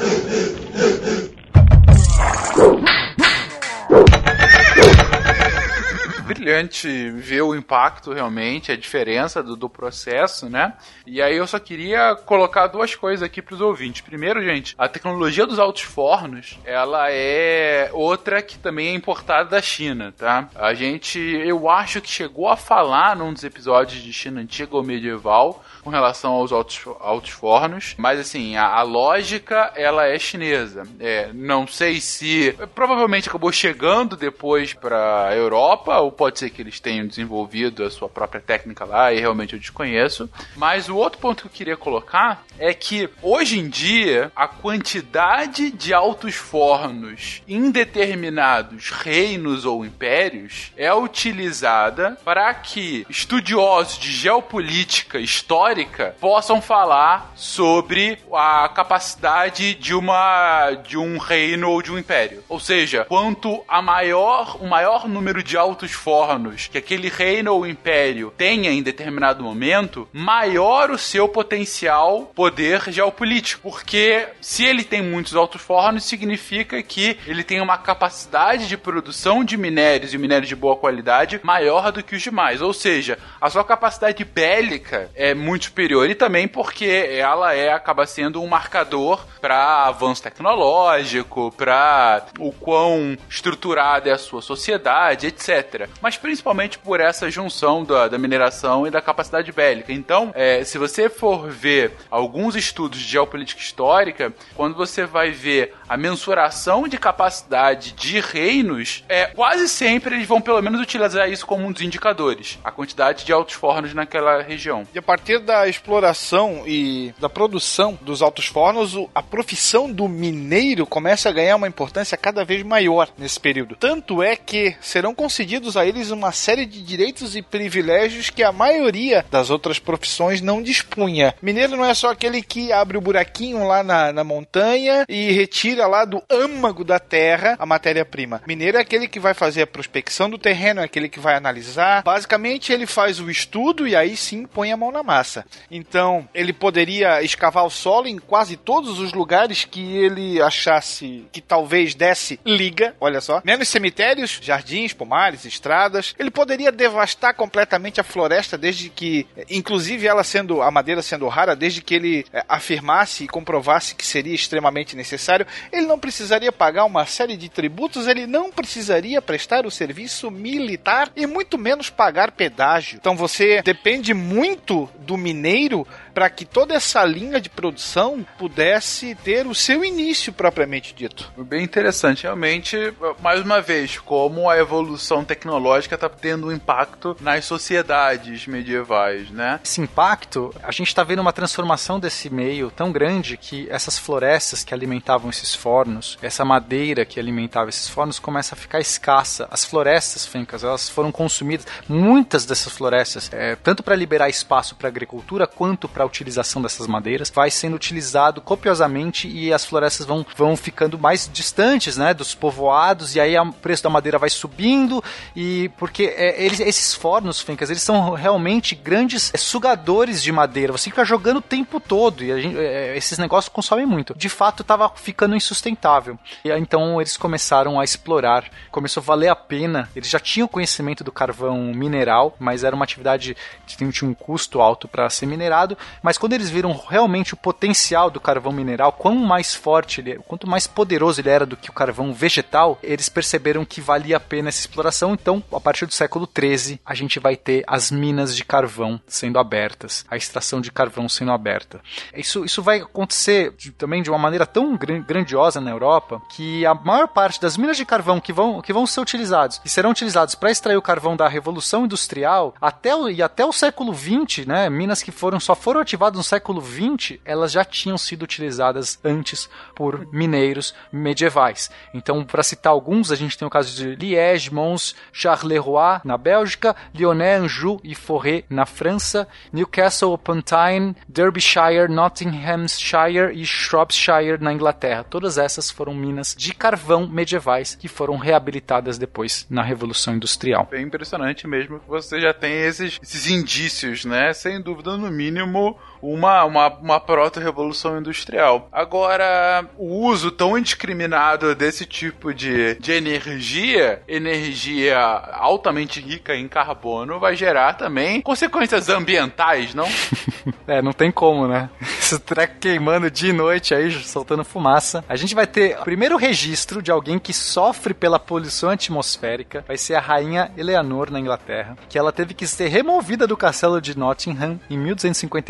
S2: brilhante ver o impacto realmente, a diferença do, do processo, né? E aí eu só queria colocar duas coisas aqui para os ouvintes. Primeiro, gente, a tecnologia dos altos fornos, ela é outra que também é importada da China, tá? A gente, eu acho que chegou a falar num dos episódios de China antiga ou medieval com relação aos altos, altos fornos, mas assim, a, a lógica ela é chinesa. É, não sei se provavelmente acabou chegando depois para a Europa, ou pode ser que eles tenham desenvolvido a sua própria técnica lá e realmente eu desconheço. Mas o outro ponto que eu queria colocar é que hoje em dia a quantidade de altos fornos em determinados reinos ou impérios é utilizada para que estudiosos de geopolítica histórica possam falar sobre a capacidade de uma de um reino ou de um império. Ou seja, quanto a maior o maior número de altos fornos que aquele reino ou império tenha em determinado momento, maior o seu potencial poder geopolítico. Porque se ele tem muitos altos fornos, significa que ele tem uma capacidade de produção de minérios e minérios de boa qualidade maior do que os demais. Ou seja, a sua capacidade bélica é muito superior e também porque ela é acaba sendo um marcador para avanço tecnológico, para o quão estruturada é a sua sociedade, etc. Mas principalmente por essa junção da, da mineração e da capacidade bélica. Então, é, se você for ver alguns estudos de geopolítica histórica, quando você vai ver a mensuração de capacidade de reinos, é quase sempre eles vão pelo menos utilizar isso como um dos indicadores, a quantidade de altos fornos naquela região.
S5: E a partir da exploração e da produção dos altos fornos, a profissão do mineiro começa a ganhar uma importância cada vez maior nesse período. Tanto é que serão concedidos a eles uma série de direitos e privilégios que a maioria das outras profissões não dispunha. Mineiro não é só aquele que abre o buraquinho lá na, na montanha e retira lá do âmago da terra a matéria-prima. Mineiro é aquele que vai fazer a prospecção do terreno, é aquele que vai analisar. Basicamente, ele faz o estudo e aí sim põe a mão na massa. Então, ele poderia escavar o solo em quase todos os lugares que ele achasse que talvez desse liga, olha só. Menos cemitérios, jardins, pomares, estradas. Ele poderia devastar completamente a floresta desde que, inclusive ela sendo a madeira sendo rara, desde que ele é, afirmasse e comprovasse que seria extremamente necessário. Ele não precisaria pagar uma série de tributos, ele não precisaria prestar o serviço militar e muito menos pagar pedágio. Então você depende muito do mineiro para que toda essa linha de produção pudesse ter o seu início propriamente dito.
S2: Bem interessante, realmente, mais uma vez, como a evolução tecnológica está tendo um impacto nas sociedades medievais, né?
S9: Esse impacto, a gente está vendo uma transformação desse meio tão grande que essas florestas que alimentavam esses fornos, essa madeira que alimentava esses fornos começa a ficar escassa. As florestas, Fencas, elas foram consumidas, muitas dessas florestas, é, tanto para liberar espaço para agricultura quanto para a utilização dessas madeiras, vai sendo utilizado copiosamente e as florestas vão, vão ficando mais distantes, né, dos povoados e aí o preço da madeira vai subindo e porque é, eles, esses fornos, Fencas, eles são realmente grandes é, sugadores de madeira. Você fica jogando o tempo todo e gente, é, esses negócios consomem muito. De fato, estava ficando insustentável. E então eles começaram a explorar, começou a valer a pena. Eles já tinham conhecimento do carvão mineral, mas era uma atividade que tinha um custo alto para ser minerado, mas quando eles viram realmente o potencial do carvão mineral, quão mais forte ele, é, quanto mais poderoso ele era do que o carvão vegetal, eles perceberam que valia a pena essa exploração. Então, a partir do século 13, a gente vai ter as minas de carvão sendo abertas, a extração de carvão sendo aberta. Isso, isso vai acontecer de, também de uma maneira tão grandiosa na Europa que a maior parte das minas de carvão que vão, que vão ser utilizados e serão utilizados para extrair o carvão da Revolução Industrial até o, e até o século 20, né, minas que foram só foram ativadas no século 20, elas já tinham sido utilizadas antes por mineiros medievais. Então, para citar alguns, a gente tem o caso de Liège, Mons, Charleroi na Bélgica, Lyonnais, Anjou e Forêt na França, Newcastle upon Tyne, Derbyshire, Nottinghamshire e Shropshire na Inglaterra. Todas essas foram minas de carvão medievais que foram reabilitadas depois na Revolução Industrial.
S2: É impressionante mesmo que você já tem esses, esses indícios, né? Sem dúvida, no mínimo, uma, uma, uma proto-revolução industrial. Agora, o uso tão indiscriminado desse tipo de, de energia, energia altamente rica em carbono, vai gerar também consequências ambientais, não?
S9: é, não tem como, né? Esse treco queimando dia e noite aí, soltando fumaça. A gente vai ter o primeiro registro de alguém que sofre pela poluição atmosférica, vai ser a rainha Eleanor na Inglaterra, que ela teve que ser removida do castelo de Nottingham em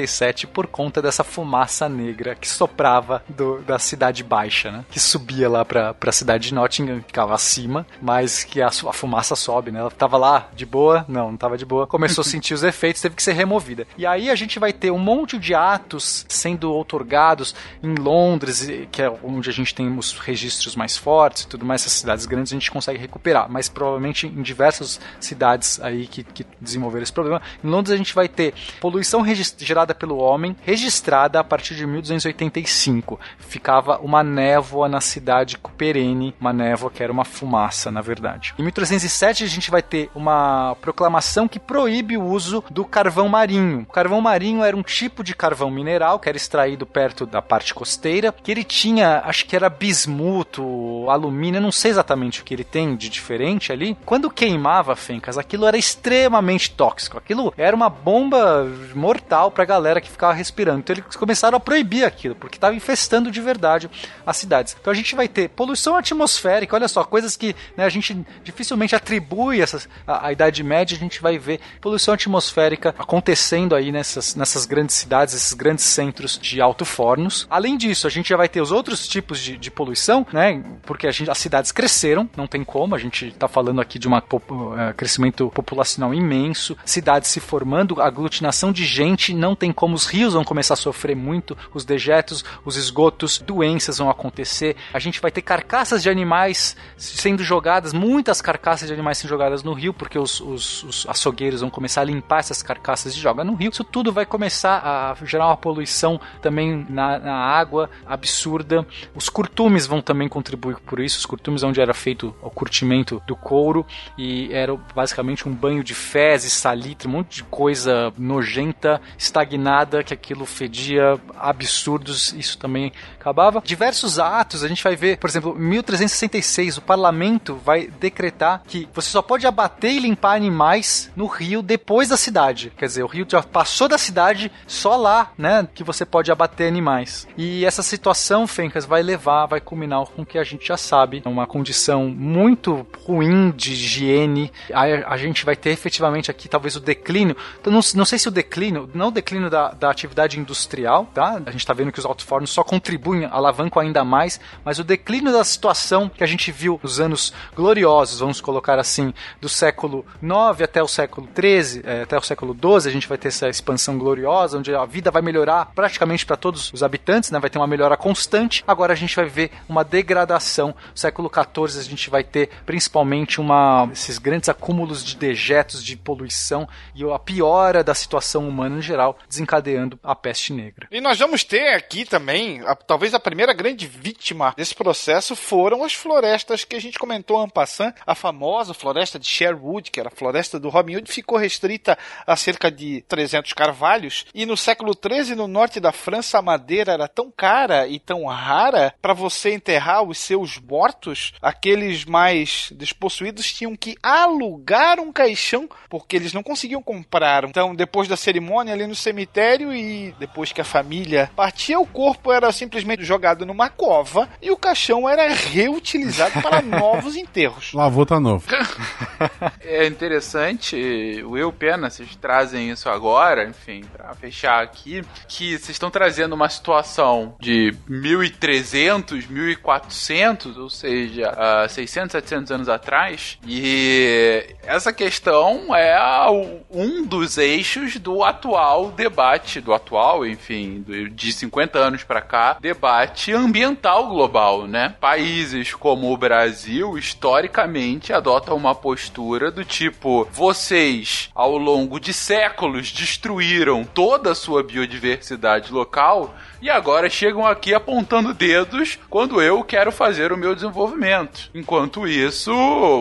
S9: 1257 por conta dessa fumaça negra que soprava do, da cidade baixa, né? Que subia lá pra, pra cidade de Nottingham, ficava acima, mas que a, a fumaça sobe, né? Ela tava lá de boa, não, não tava de boa. Começou a sentir os efeitos, teve que ser removida. E aí a gente vai ter um monte de atos sendo outorgados em Londres, que é onde a gente tem os registros mais fortes e tudo mais, essas cidades grandes a gente consegue recuperar, mas provavelmente em diversas cidades aí que, que desenvolveram esse problema. Em Londres a gente vai ter poluição gerada pelo homem, registrada a partir de 1285. Ficava uma névoa na cidade perene, uma névoa que era uma fumaça, na verdade. Em 1307 a gente vai ter uma proclamação que proíbe o uso do carvão marinho. O carvão marinho era um tipo de carvão mineral que era extraído perto da parte costeira, que ele tinha, acho que era bismuto, alumínio, não sei exatamente o que ele tem de diferente ali. Quando queimava, Fencas, aquilo era extremamente tóxico. Aquilo era uma bomba mortal pra galera que ficava respirando. Então eles começaram a proibir aquilo, porque estava infestando de verdade as cidades. Então a gente vai ter poluição atmosférica, olha só, coisas que né, a gente dificilmente atribui essas, a, a, Idade Média, a gente vai ver poluição atmosférica acontecendo aí nessas, nessas grandes cidades, esses grandes centros de alto-fornos. Além disso, a gente já vai ter os outros tipos de, de poluição, né? Porque a gente, as cidades cresceram, não tem como, a gente está falando aqui de um uh, crescimento populacional imenso, cidades se formando, aglutinação de gente, não tem como os rios vão começar a sofrer muito, os dejetos, os esgotos, doenças vão acontecer, a gente vai ter carcaças de animais sendo jogadas, muitas carcaças de animais sendo jogadas no rio, porque os, os, os açougueiros vão começar a limpar essas carcaças e jogar no rio. Isso tudo vai começar a gerar uma poluição também na, na água absurda. Os curtumes vão também contribuir por isso. Os curtumes onde era feito o curtimento do couro e era basicamente um banho de fezes, salitre, um monte de coisa nojenta, estagnada, que aquilo fedia absurdos. Isso também acabava. Diversos atos, a gente vai ver, por exemplo, 1366, o parlamento vai decretar que você só pode abater e limpar animais no rio depois da cidade. Quer dizer, o rio já passou da cidade, só lá, né, que você pode abater animais. E essa situação, Fencas, vai levar, vai culminar com o que a gente já sabe, uma condição muito ruim de higiene. A, a gente vai ter efetivamente aqui talvez o declínio, então, não, não sei se o declínio, não o declínio da, da atividade industrial, tá? A gente está vendo que os alto-fornos só contribuem, alavancam ainda mais, mas o declínio da situação que a gente viu nos anos gloriosos, vamos colocar assim, do século 9 até o século 13, é, até o século 12, a gente vai ter essa expansão gloriosa, onde a vida vai melhorar praticamente para todos os habitantes, né? Vai ter uma melhora constante. Agora a gente vai ver uma degradação. No século 14 a gente vai ter principalmente uma esses grandes acúmulos de dejetos, de poluição e a piora da situação humana em geral, desencadeando a peste negra.
S5: E nós vamos ter aqui também, a, talvez a primeira grande vítima desse processo foram as florestas que a gente comentou en passant, a famosa floresta de Sherwood, que era a floresta do Robin Hood, ficou restrita a cerca de 300 carvalhos, e no século XIII, no norte da França, a madeira era tão cara e tão rara, para você enterrar os seus mortos, aqueles mais despossuídos tinham que alugar um caixão, porque eles não conseguiam comprar. Então, depois da cerimônia ali no cemitério e depois que a família partia, o corpo era simplesmente jogado numa cova e o caixão era reutilizado para novos enterros.
S1: Lavou tá novo.
S2: é interessante, Will Pena, vocês trazem isso agora, enfim, para fechar aqui, que vocês estão trazendo uma situação de 1300, 1400, ou seja, uh, 600, 700 anos atrás, e essa questão é um dos eixos do atual debate, do atual, enfim, de 50 anos para cá, debate ambiental global, né? Países como o Brasil, historicamente, adotam uma postura do tipo: vocês, ao longo de séculos, destruíram toda a sua biodiversidade local e agora chegam aqui apontando dedos quando eu quero fazer o meu desenvolvimento. Enquanto isso,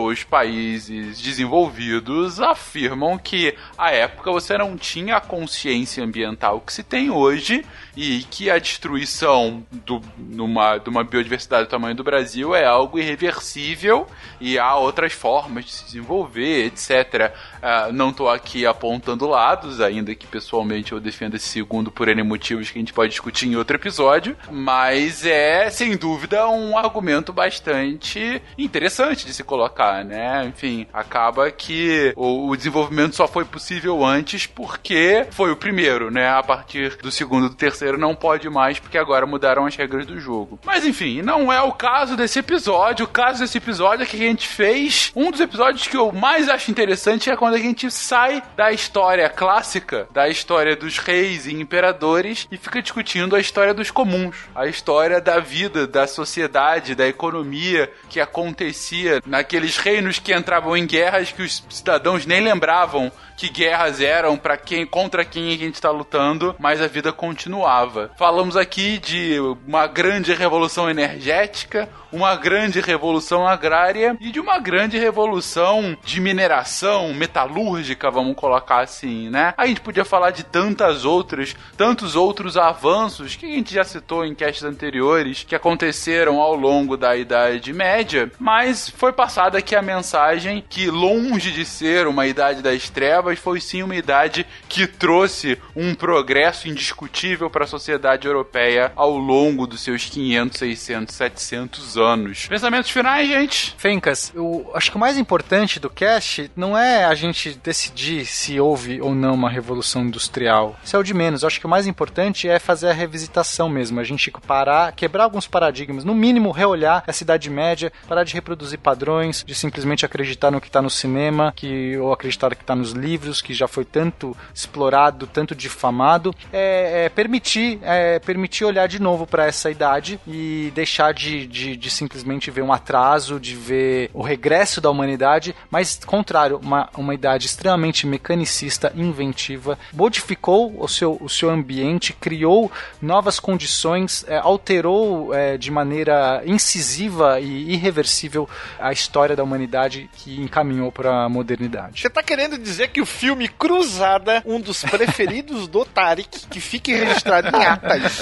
S2: os países desenvolvidos afirmam que à época você não tinha a consciência socioambiental que se tem hoje e que a destruição do, numa, de uma biodiversidade do tamanho do Brasil é algo irreversível e há outras formas de se desenvolver, etc. Uh, não estou aqui apontando lados, ainda que pessoalmente eu defenda esse segundo por N motivos que a gente pode discutir em outro episódio, mas é sem dúvida um argumento bastante interessante de se colocar, né? Enfim, acaba que o, o desenvolvimento só foi possível antes porque foi o primeiro, né? A partir do segundo do terceiro não pode mais porque agora mudaram as regras do jogo. Mas enfim, não é o caso desse episódio. O caso desse episódio é que a gente fez um dos episódios que eu mais acho interessante é quando a gente sai da história clássica, da história dos reis e imperadores e fica discutindo a história dos comuns, a história da vida, da sociedade, da economia que acontecia naqueles reinos que entravam em guerras que os cidadãos nem lembravam que guerras eram, para quem contra quem a gente está lutando, mas a vida continuava. Falamos aqui de uma grande revolução energética, uma grande revolução agrária e de uma grande revolução de mineração metalúrgica, vamos colocar assim, né? A gente podia falar de tantas outras, tantos outros avanços que a gente já citou em castes anteriores que aconteceram ao longo da Idade Média, mas foi passada aqui a mensagem que longe de ser uma Idade das Trevas, foi sim uma idade que trouxe um progresso indiscutível para a sociedade europeia ao longo dos seus 500, 600, 700 anos anos. Pensamentos finais, gente?
S9: Fencas, eu acho que o mais importante do cast não é a gente decidir se houve ou não uma revolução industrial. Isso é o de menos. Eu acho que o mais importante é fazer a revisitação mesmo. A gente parar, quebrar alguns paradigmas. No mínimo, reolhar a Cidade Média, parar de reproduzir padrões, de simplesmente acreditar no que está no cinema, que ou acreditar no que está nos livros, que já foi tanto explorado, tanto difamado. É, é permitir, é, permitir olhar de novo para essa idade e deixar de, de, de simplesmente ver um atraso, de ver o regresso da humanidade, mas contrário, uma, uma idade extremamente mecanicista, inventiva, modificou o seu, o seu ambiente, criou novas condições, é, alterou é, de maneira incisiva e irreversível a história da humanidade que encaminhou para a modernidade.
S5: Você está querendo dizer que o filme Cruzada, um dos preferidos do Tarek, que fique registrado em atas.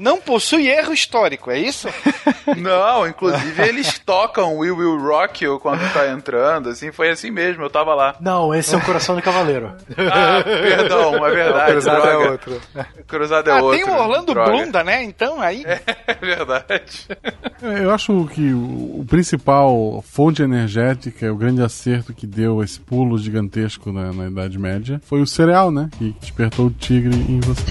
S5: Não possui erro histórico, é isso?
S2: Não, inclusive eles tocam We Will Rock You quando tá entrando, assim, foi assim mesmo, eu tava lá.
S4: Não, esse é o Coração do Cavaleiro.
S2: Ah, perdão, é verdade.
S9: Cruzado é outro.
S2: Cruzado é
S5: ah,
S2: outro.
S5: tem o Orlando droga. Blunda, né? Então aí.
S2: É verdade.
S1: Eu acho que o, principal fonte energética, o grande acerto que deu esse pulo gigantesco na, na Idade Média foi o cereal, né? Que despertou o tigre em você.